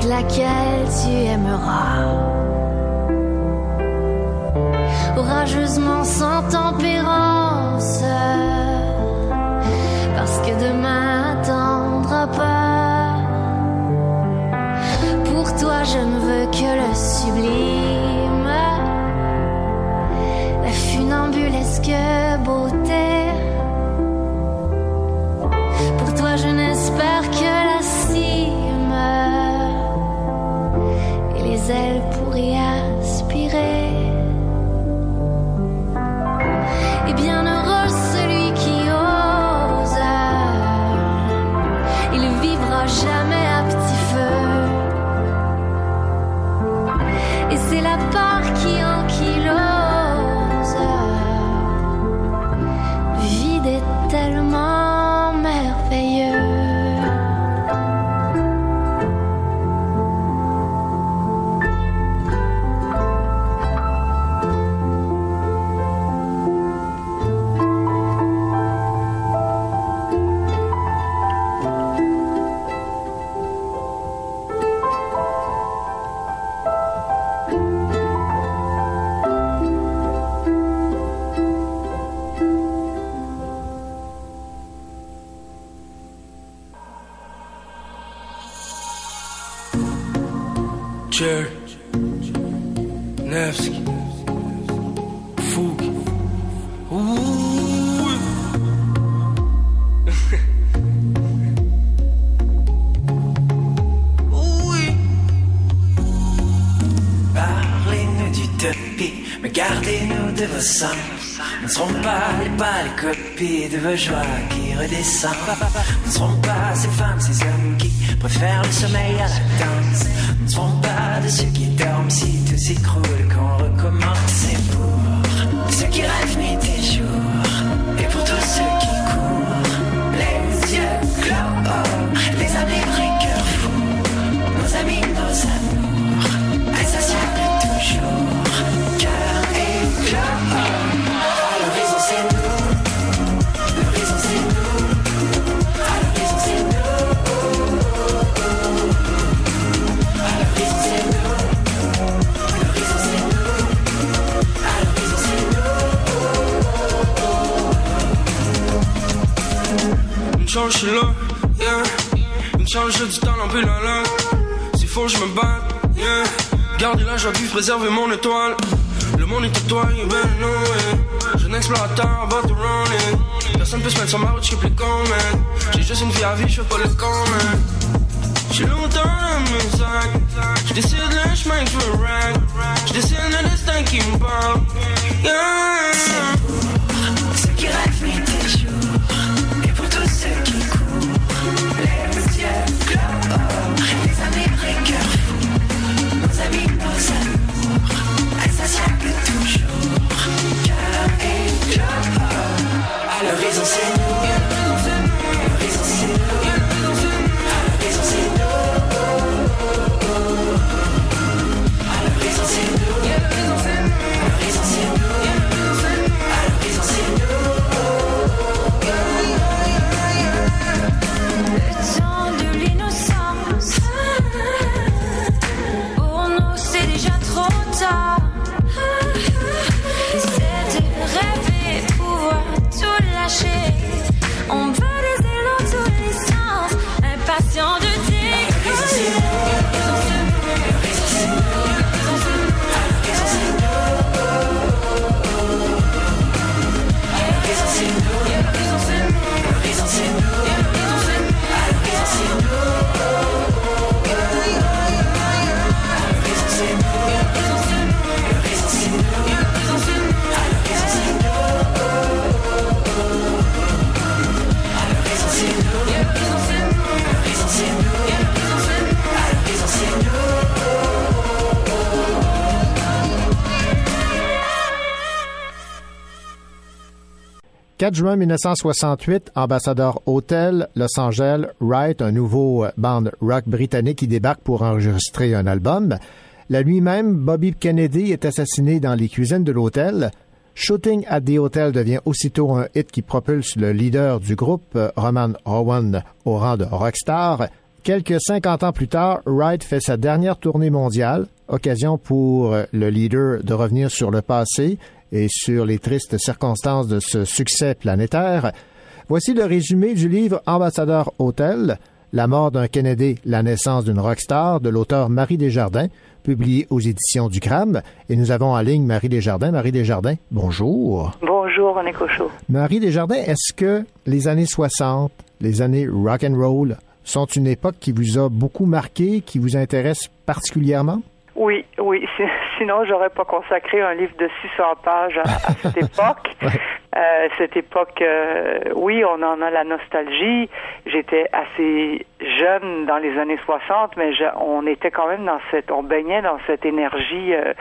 Laquelle tu aimeras. Mais gardez-nous de vos sens. Nous ne serons pas les pas les copies de vos joies qui redescendent. Nous ne serons pas ces femmes, ces hommes qui préfèrent le sommeil à la danse. Nous ne serons pas de ceux qui dorment si tout s'écroule qu'on recommence. C'est pour ceux qui rêvent nuit Maintenant je suis là, yeah. Une charge du talent, puis la langue. S'il faut, je me bats, yeah. Garder la joie vivre, préserver mon étoile. Le monde est à toi, you better know it. Je n'explorateur, about to run it. Personne peut se mettre sur ma route, je plus con, man. J'ai juste une vie à vivre, je fais pas le con, man. J'suis longtemps dans mes sacs. J'décide le chemin que je veux rag. J'décide le destin qui me parle. Yeah. 4 juin 1968, ambassadeur Hotel, Los Angeles, Wright, un nouveau band rock britannique qui débarque pour enregistrer un album. La nuit même, Bobby Kennedy est assassiné dans les cuisines de l'hôtel. Shooting at the Hotel devient aussitôt un hit qui propulse le leader du groupe, Roman Owen, au rang de rockstar. Quelques 50 ans plus tard, Wright fait sa dernière tournée mondiale, occasion pour le leader de revenir sur le passé et sur les tristes circonstances de ce succès planétaire. Voici le résumé du livre Ambassadeur Hôtel, La mort d'un Kennedy, la naissance d'une rockstar de l'auteur Marie Desjardins, publié aux éditions du CRAM. Et nous avons en ligne Marie Desjardins. Marie Desjardins, bonjour. Bonjour, René Cochot. Marie Desjardins, est-ce que les années 60, les années rock and roll, sont une époque qui vous a beaucoup marqué, qui vous intéresse particulièrement? Oui, oui. Si- Sinon, j'aurais pas consacré un livre de 600 pages à, à cette époque. Euh, cette époque, euh, oui, on en a la nostalgie. J'étais assez jeune dans les années 60, mais je- on était quand même dans cette, on baignait dans cette énergie euh,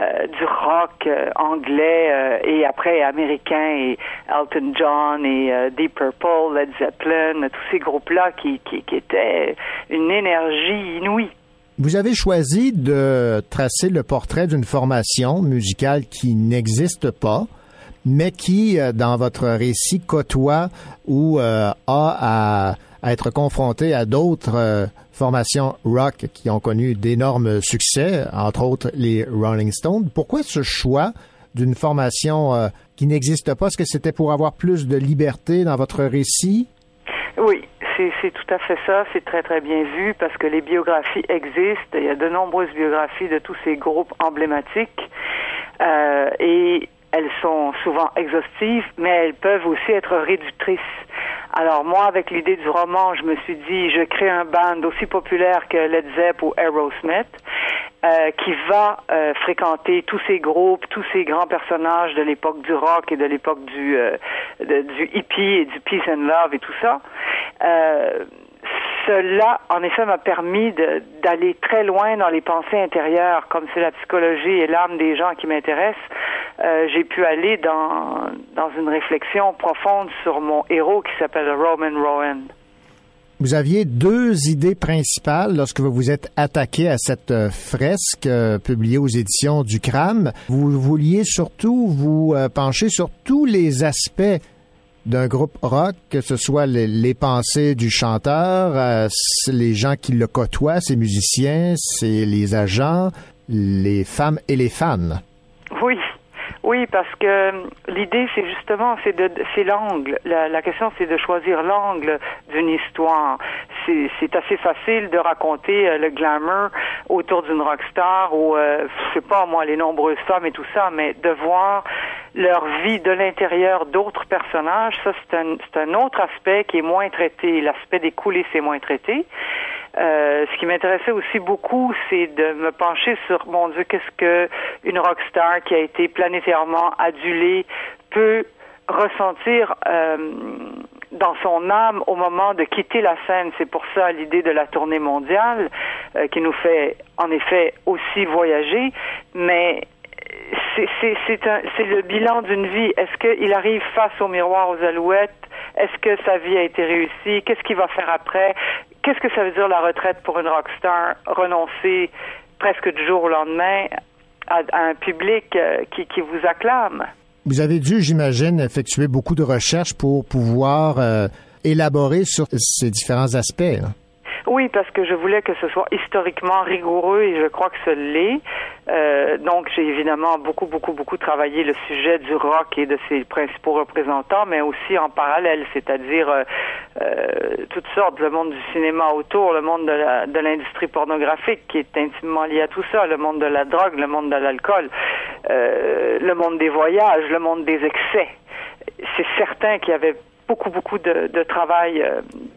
euh, du rock euh, anglais euh, et après américain et Elton John et Deep Purple, Led Zeppelin, tous ces groupes-là qui, qui, qui étaient une énergie inouïe. Vous avez choisi de tracer le portrait d'une formation musicale qui n'existe pas, mais qui, euh, dans votre récit, côtoie ou euh, a à, être confronté à d'autres euh, formations rock qui ont connu d'énormes succès, entre autres les Rolling Stones. Pourquoi ce choix d'une formation euh, qui n'existe pas? Est-ce que c'était pour avoir plus de liberté dans votre récit? Oui, c'est tout à fait ça. C'est très très bien vu parce que les biographies existent. Il y a de nombreuses biographies de tous ces groupes emblématiques euh, et elles sont souvent exhaustives, mais elles peuvent aussi être réductrices. Alors moi, avec l'idée du roman, je me suis dit, je crée un band aussi populaire que Led Zepp ou Aerosmith, euh, qui va euh, fréquenter tous ces groupes, tous ces grands personnages de l'époque du rock et de l'époque du euh, du hippie et du peace and love et tout ça. Cela, en effet, m'a permis d'aller très loin dans les pensées intérieures, comme c'est la psychologie et l'âme des gens qui m'intéressent. Euh, J'ai pu aller dans, une réflexion profonde sur mon héros qui s'appelle Roman Rowan. Vous aviez deux idées principales lorsque vous vous êtes attaqué à cette euh, fresque euh, publiée aux éditions du CRAM. Vous vouliez surtout vous pencher sur tous les aspects d'un groupe rock, que ce soit les, pensées du chanteur, euh, les gens qui le côtoient, ses musiciens, c'est les agents, les femmes et les fans. Oui, Oui, parce que euh, l'idée, c'est justement, c'est de, c'est l'angle. La, la question, c'est de choisir l'angle d'une histoire. C'est, c'est assez facile de raconter euh, le glamour autour d'une rockstar ou, euh, je sais pas moi, les nombreuses femmes et tout ça, mais de voir leur vie de l'intérieur d'autres personnages, ça c'est un, c'est un autre aspect qui est moins traité. L'aspect des coulisses est moins traité. Euh, ce qui m'intéressait aussi beaucoup, c'est de me pencher sur, mon Dieu, qu'est-ce que une rockstar qui a été planétairement adulée peut ressentir euh, dans son âme au moment de quitter la scène. C'est pour ça l'idée de la tournée mondiale euh, qui nous fait en effet aussi voyager, mais c'est le bilan d'une vie. Est-ce qu'il arrive face au miroir aux alouettes? Est-ce que sa vie a été réussie? Qu'est-ce qu'il va faire après? Qu'est-ce que ça veut dire la retraite pour une rockstar Renoncer presque du jour au lendemain à, à un public euh, qui, qui vous acclame? Vous avez dû, j'imagine, effectuer beaucoup de recherches pour pouvoir euh, élaborer sur ces différents aspects. là. Oui, parce que je voulais que ce soit historiquement rigoureux et je crois que ce l'est. Euh, donc, j'ai évidemment beaucoup, beaucoup, beaucoup travaillé le sujet du rock et de ses principaux représentants, mais aussi en parallèle, c'est-à-dire euh, euh, toutes sortes, le monde du cinéma autour, le monde de la- de l'industrie pornographique qui est intimement lié à tout ça, le monde de la drogue, le monde de l'alcool, le monde des voyages, le monde des excès. C'est certain qu'il y avait beaucoup, beaucoup de, travail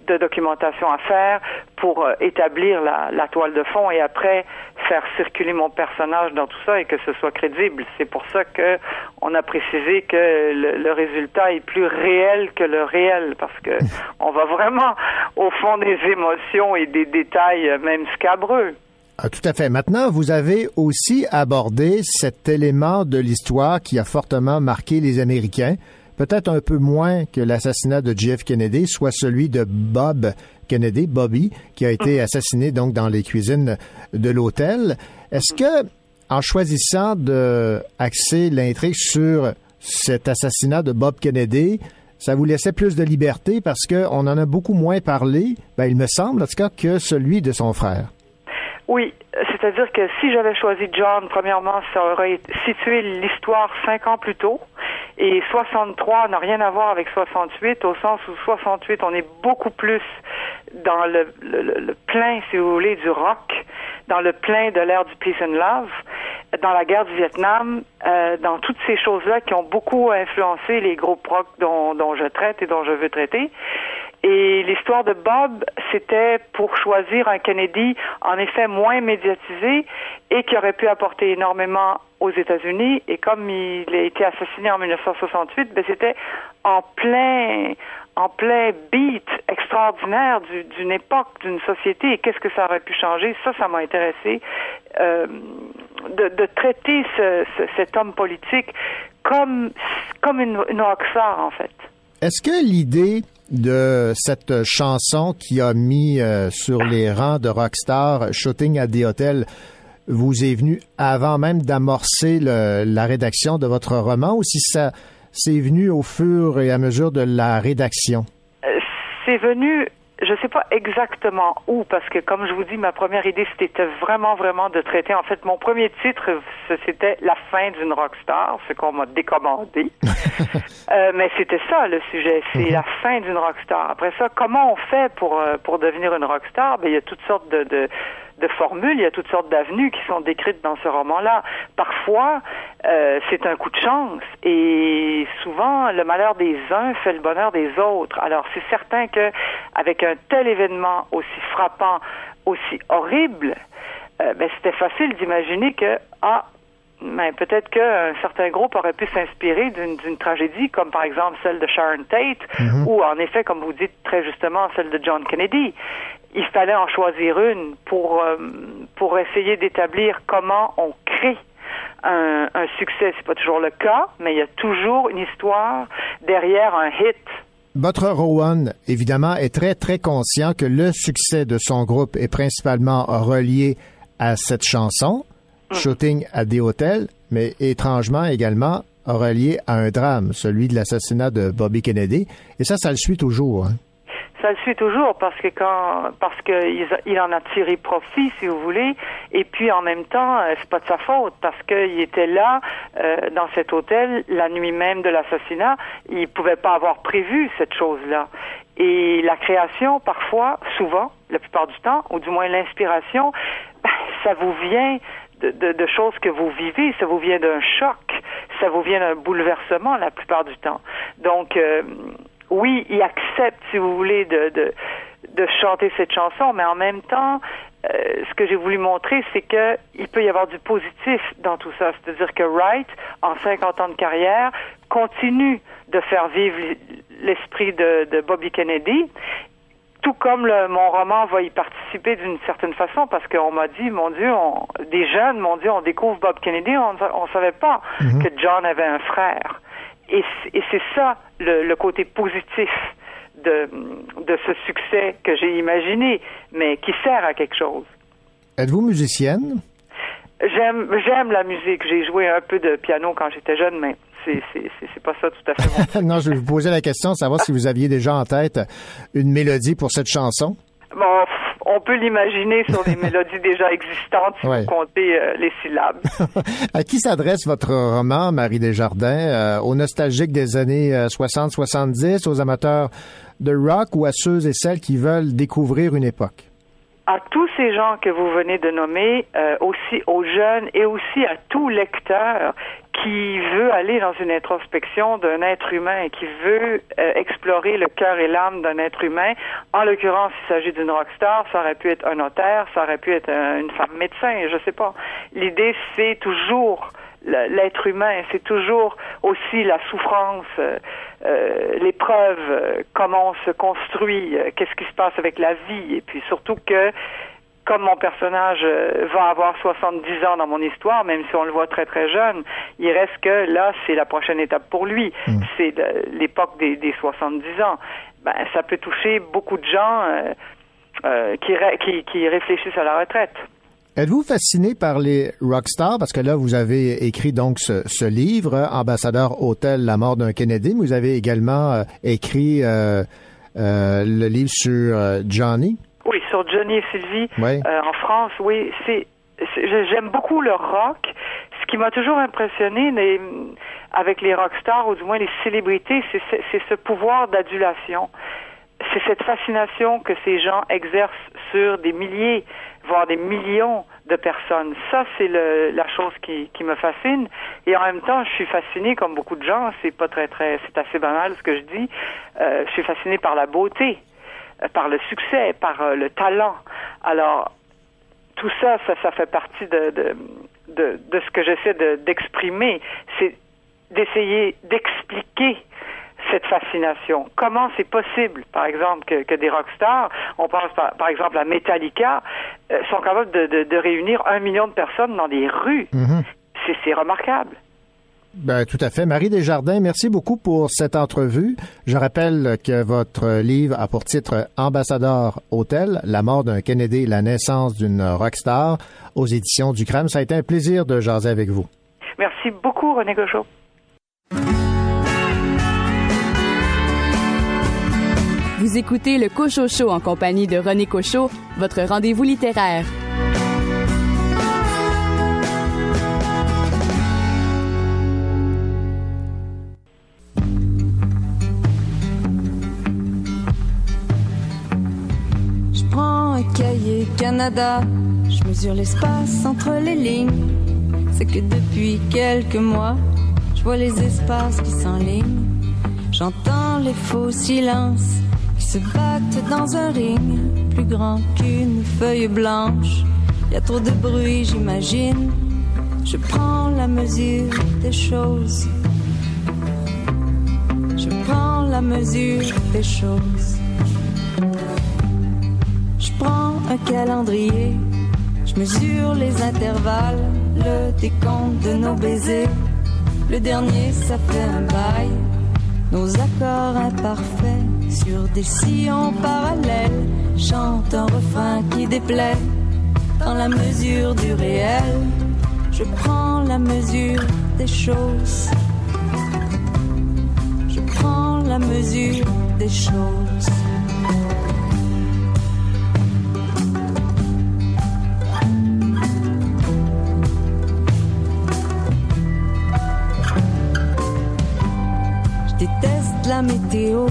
de documentation à faire pour euh, établir la, la toile de fond et après faire circuler mon personnage dans tout ça et que ce soit crédible. C'est pour ça que on a précisé que le, le résultat est plus réel que le réel parce que on va vraiment au fond des émotions et des détails euh, même scabreux. Ah, tout à fait. Maintenant, vous avez aussi abordé cet élément de l'histoire qui a fortement marqué les Américains, peut-être un peu moins que l'assassinat de JF Kennedy, soit celui de Bob Kennedy, Bobby, qui a été assassiné donc dans les cuisines de l'hôtel. Est-ce que, en choisissant de l'intrigue sur cet assassinat de Bob Kennedy, ça vous laissait plus de liberté parce qu'on en a beaucoup moins parlé, ben, il me semble en tout cas, que celui de son frère. Oui, c'est-à-dire que si j'avais choisi John, premièrement, ça aurait situé l'histoire cinq ans plus tôt. Et 63 n'a rien à voir avec 68, au sens où 68, on est beaucoup plus dans le, le, le- le plein, si vous voulez, du rock, dans le plein de l'ère du peace and love, dans la guerre du Vietnam, euh, dans toutes ces choses-là qui ont beaucoup influencé les groupes rock dont je traite et dont je veux traiter. Et l'histoire de Bob, c'était pour choisir un Kennedy, en effet, moins médiatisé et qui aurait pu apporter énormément aux États-Unis. Et comme il a été assassiné en 1968, ben c'était en plein, en plein beat extraordinaire du- d'une époque, d'une société. Et qu'est-ce que ça aurait pu changer? Ça, ça m'a intéressé euh, de, de traiter ce- ce- cet homme politique comme comme une, une en fait. Est-ce que l'idée de cette chanson qui a mis euh, sur les rangs de rockstar Shooting at the Hotel vous est venue avant même d'amorcer la rédaction de votre roman ou si ça c'est venu au fur et à mesure de la rédaction? Euh, c'est venu, je sais pas exactement où, parce que comme je vous dis, ma première idée, c'était vraiment, vraiment de traiter. En fait, mon premier titre, c'était La fin d'une rockstar, ce qu'on m'a décommandé. Euh, mais c'était ça le sujet, c'est la fin d'une rockstar. Après ça, comment on fait pour euh, pour devenir une rockstar? Ben il y a toutes sortes de, de de formules, il y a toutes sortes d'avenues qui sont décrites dans ce roman-là. Parfois, euh, c'est un coup de chance et souvent le malheur des uns fait le bonheur des autres. Alors c'est certain que avec un tel événement aussi frappant, aussi horrible, euh, ben, c'était facile d'imaginer que ah mais peut-être qu'un certain groupe aurait pu s'inspirer d'une d'une tragédie, comme par exemple celle de Sharon Tate, Mhm. ou en effet, comme vous dites très justement, celle de John Kennedy. Il fallait en choisir une pour, euh, pour essayer d'établir comment on crée un, un succès. C'est pas toujours le cas, mais il y a toujours une histoire derrière un hit. Votre Rowan, évidemment, est très, très conscient que le succès de son groupe est principalement relié à cette chanson, Shooting at the Hotel, mais étrangement également relié à un drame, celui de l'assassinat de Bobby Kennedy. Et ça, ça le suit toujours. hein. Ça le suit toujours parce que quand parce que il, en a tiré profit, si vous voulez, et puis en même temps, euh, c'est pas de sa faute parce qu'il était là euh, dans cet hôtel la nuit même de l'assassinat. Il pouvait pas avoir prévu cette chose-là. Et la création, parfois, souvent, la plupart du temps, ou du moins l'inspiration, ça vous vient de choses que vous vivez, ça vous vient d'un choc, ça vous vient d'un bouleversement la plupart du temps. Donc, euh, oui, il accepte, si vous voulez, de, de, de chanter cette chanson, mais en même temps, euh, ce que j'ai voulu montrer, c'est que il peut y avoir du positif dans tout ça. C'est-à-dire que Wright, en 50 ans de carrière, continue de faire vivre l'esprit de, de Bobby Kennedy. Tout comme le, mon roman va y participer d'une certaine façon, parce qu'on m'a dit, mon Dieu, on, des jeunes m'ont dit, on découvre Bob Kennedy, on ne savait pas Mhm. que John avait un frère. Et, c'est ça le, le côté positif de, de ce succès que j'ai imaginé, mais qui sert à quelque chose. Êtes-vous musicienne? J'aime j'aime la musique. J'ai joué un peu de piano quand j'étais jeune, mais c'est c'est c'est c'est pas ça tout à fait. non, je vais vous poser la question savoir si vous aviez déjà en tête une mélodie pour cette chanson. Bon, on peut l'imaginer sur des mélodies déjà existantes si Ouais. vous comptez euh, les syllabes. À qui s'adresse votre roman, Marie Desjardins? Euh, aux nostalgiques des années euh, 60-70, aux amateurs de rock ou à ceux et celles qui veulent découvrir une époque? À tous ces gens que vous venez de nommer, euh, aussi aux jeunes et aussi à tout lecteur qui veut aller dans une introspection d'un être humain et qui veut euh, explorer le cœur et l'âme d'un être humain. En l'occurrence, il s'agit d'une rockstar, ça aurait pu être un notaire, ça aurait pu être un- une femme médecin, je sais pas. L'idée, c'est toujours l'être humain, c'est toujours aussi la souffrance, euh, euh, l'épreuve, euh, comment on se construit, qu'est-ce qui se passe avec la vie, et puis surtout que comme mon personnage va avoir 70 ans dans mon histoire, même si on le voit très très jeune, il reste que là, c'est la prochaine étape pour lui. C'est le- l'époque des, des 70 ans. Ben, ça peut toucher beaucoup de gens euh, euh, qui, ré- qui, qui réfléchissent à la retraite. Êtes-vous fasciné par les rockstars? Parce que là, vous avez écrit donc ce, ce livre, Ambassadeur Hôtel, la mort d'un Kennedy. mais Vous avez également euh, écrit euh, euh, le livre sur Johnny. Oui, sur Johnny et Sylvie Oui. en France, oui, c'est j'aime beaucoup le rock. Ce qui m'a toujours impressionné les- avec les rockstars, ou du moins les célébrités, c'est ce pouvoir d'adulation. C'est cette fascination que ces gens exercent sur des milliers, voire des millions de personnes. Ça, c'est la chose qui, me fascine. Et en même temps, je suis fascinée, comme beaucoup de gens, c'est pas très, très, c'est assez banal ce que je dis, euh, je suis fascinée par la beauté, euh, par le succès, par euh, le talent. Alors, tout ça, ça, ça fait partie de, de, de, de ce que j'essaie de- d'exprimer. C'est d'essayer d'expliquer cette fascination. Comment c'est possible, par exemple, que, que des rockstars, on pense par, par exemple à Metallica, euh, sont capables de, de, de réunir un million de personnes dans des rues. C'est- C'est remarquable. Ben, tout à fait. Marie Desjardins, merci beaucoup pour cette entrevue. Je rappelle que votre livre a pour titre Ambassadeur Hôtel, la mort d'un Kennedy, la naissance d'une rockstar aux éditions du Crème. Ça a été un plaisir de jaser avec vous. Merci beaucoup, René Gauchot. Vous écoutez le Cochot Show en compagnie de René Cochot, votre rendez-vous littéraire. Je prends un cahier Canada, je mesure l'espace entre les lignes. C'est que depuis quelques mois, je vois les espaces qui s'enlignent. J'entends les faux silences se battent dans un ring plus grand qu'une feuille blanche. Y a trop de bruit, j'imagine. Je prends la mesure des choses. Je prends la mesure des choses. Je prends un calendrier, je mesure les intervalles, le décompte de nos baisers. Le dernier, ça fait un bail. Nos accords imparfaits sur des sillons parallèles chantent un refrain qui déplaît. Dans la mesure du réel, je prends la mesure des choses. Je prends la mesure des choses. Météo.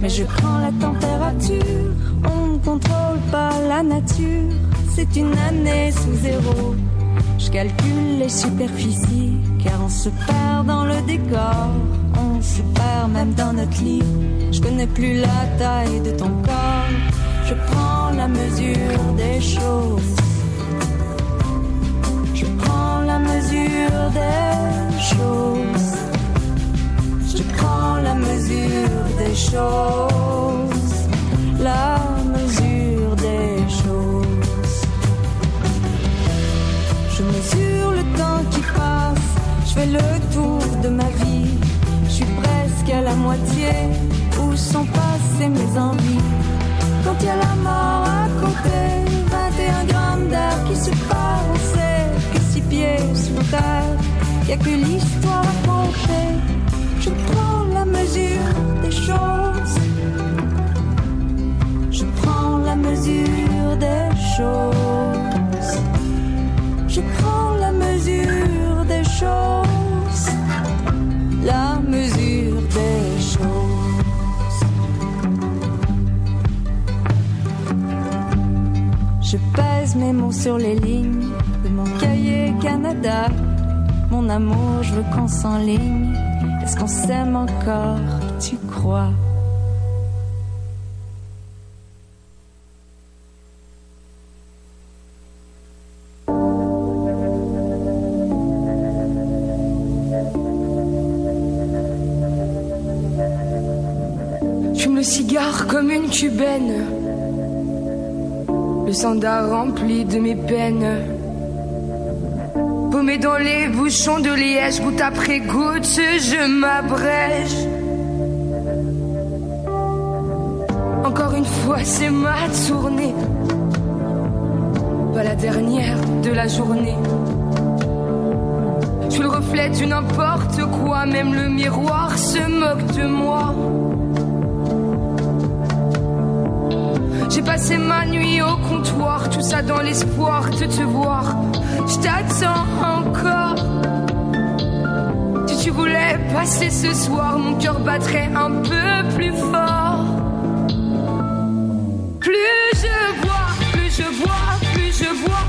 Mais je prends la température, on ne contrôle pas la nature. C'est une année sous zéro. Je calcule les superficies, car on se perd dans le décor. On se perd même dans notre lit. Je connais plus la taille de ton corps. Je prends la mesure des choses. Je prends la mesure des choses. La mesure des choses. La mesure des choses. Je mesure le temps qui passe. Je fais le tour de ma vie. Je suis presque à la moitié. Où sont passées mes envies? Quand il y a la mort à côté, 21 grammes d'air qui se part, on sait que six pieds sous terre, y a que l'histoire à compter. Je prends la mesure des choses. Je prends la mesure des choses. Je prends la mesure des choses. La mesure des choses. Je pèse mes mots sur les lignes de mon cahier Canada. Mon amour, je veux qu'on s'enligne. Est-ce qu'on s'aime encore, tu crois? J'fume le cigare comme une cubaine. Le sandar rempli de mes peines. Paumé dans les bouchons de liège, goutte après goutte, je m'abrège. Encore une fois, c'est ma tournée. Pas la dernière de la journée. Je suis le reflet du n'importe quoi, même le miroir se moque de moi. J'ai passé ma nuit au comptoir, tout ça dans l'espoir de te voir. Je t'attends encore. Si tu voulais passer ce soir, mon cœur battrait un peu plus fort. Plus je bois, plus je bois, plus je bois,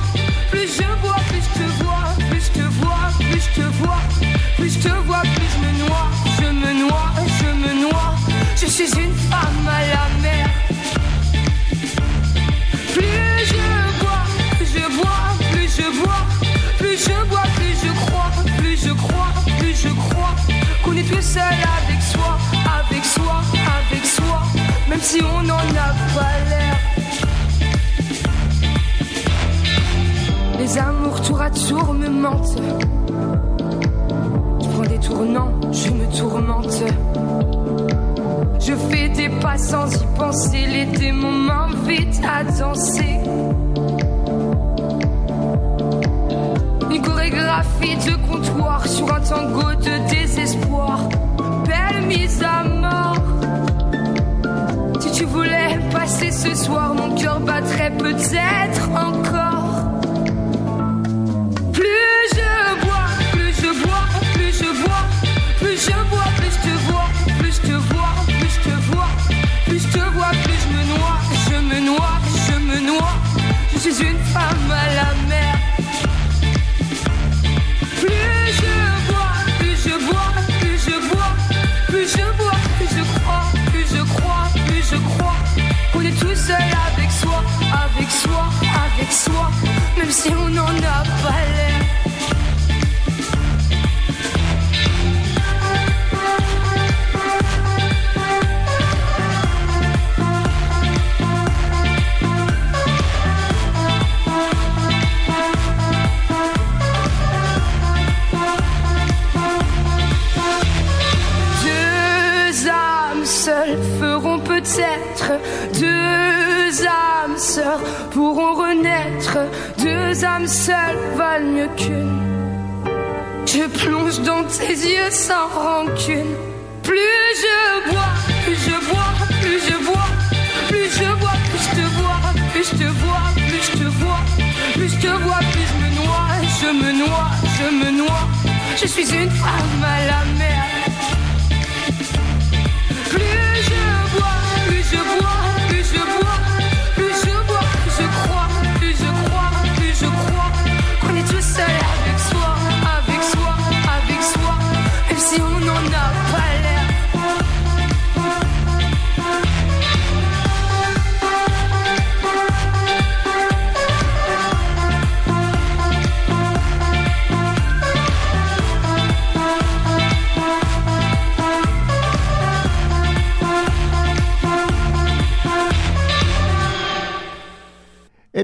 plus je bois, plus je te vois, plus je te vois, plus je te vois, plus je te vois, plus je me noie, je me noie, je me noie. Je suis une femme à la seul avec soi, avec soi, avec soi, même si on n'en a pas l'air. Les amours tour à tour me mentent. Je prends des tournants, je me tourmente. Je fais des pas sans y penser, les démons m'invitent à danser. Une chorégraphie de comptoir sur un tango ce soir, mon cœur battrait peut-être encore. Tes yeux sans rancune. Plus je bois, plus je bois, plus je bois, plus je bois, plus je te vois, plus je te vois, plus je te vois, plus je te vois, plus je me noie, je me noie, je me noie. Je suis une femme à la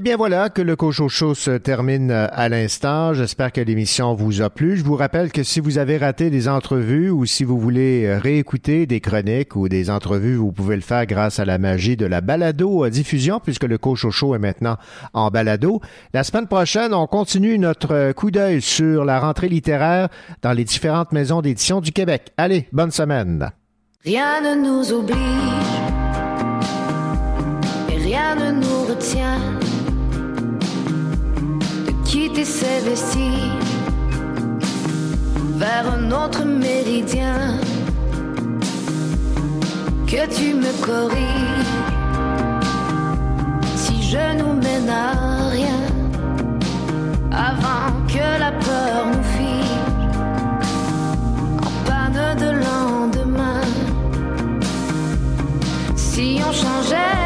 Eh bien voilà que le Cocho Show se termine euh, à l'instant. J'espère que l'émission vous a plu. Je vous rappelle que si vous avez raté des entrevues ou si vous voulez euh, réécouter des chroniques ou des entrevues, vous pouvez le faire grâce à la magie de la balado euh, diffusion puisque le Cocho Show est maintenant en balado. La semaine prochaine, on continue notre coup d'œil sur la rentrée littéraire dans les différentes maisons d'édition du Québec. Allez, bonne semaine. Rien ne nous oblige rien ne nous retient quitter ces vestiges vers un autre méridien. Que tu me corriges si je nous mène à rien avant que la peur nous fige en panne de lendemain. Si on changeait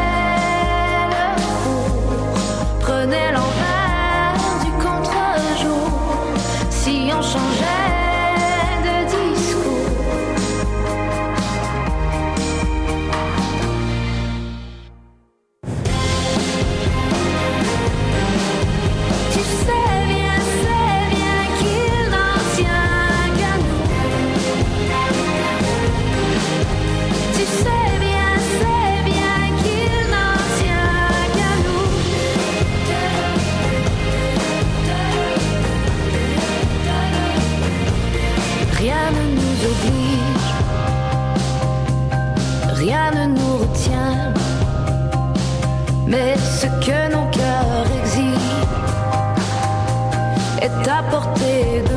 mais ce que nos cœurs exigent est à portée de.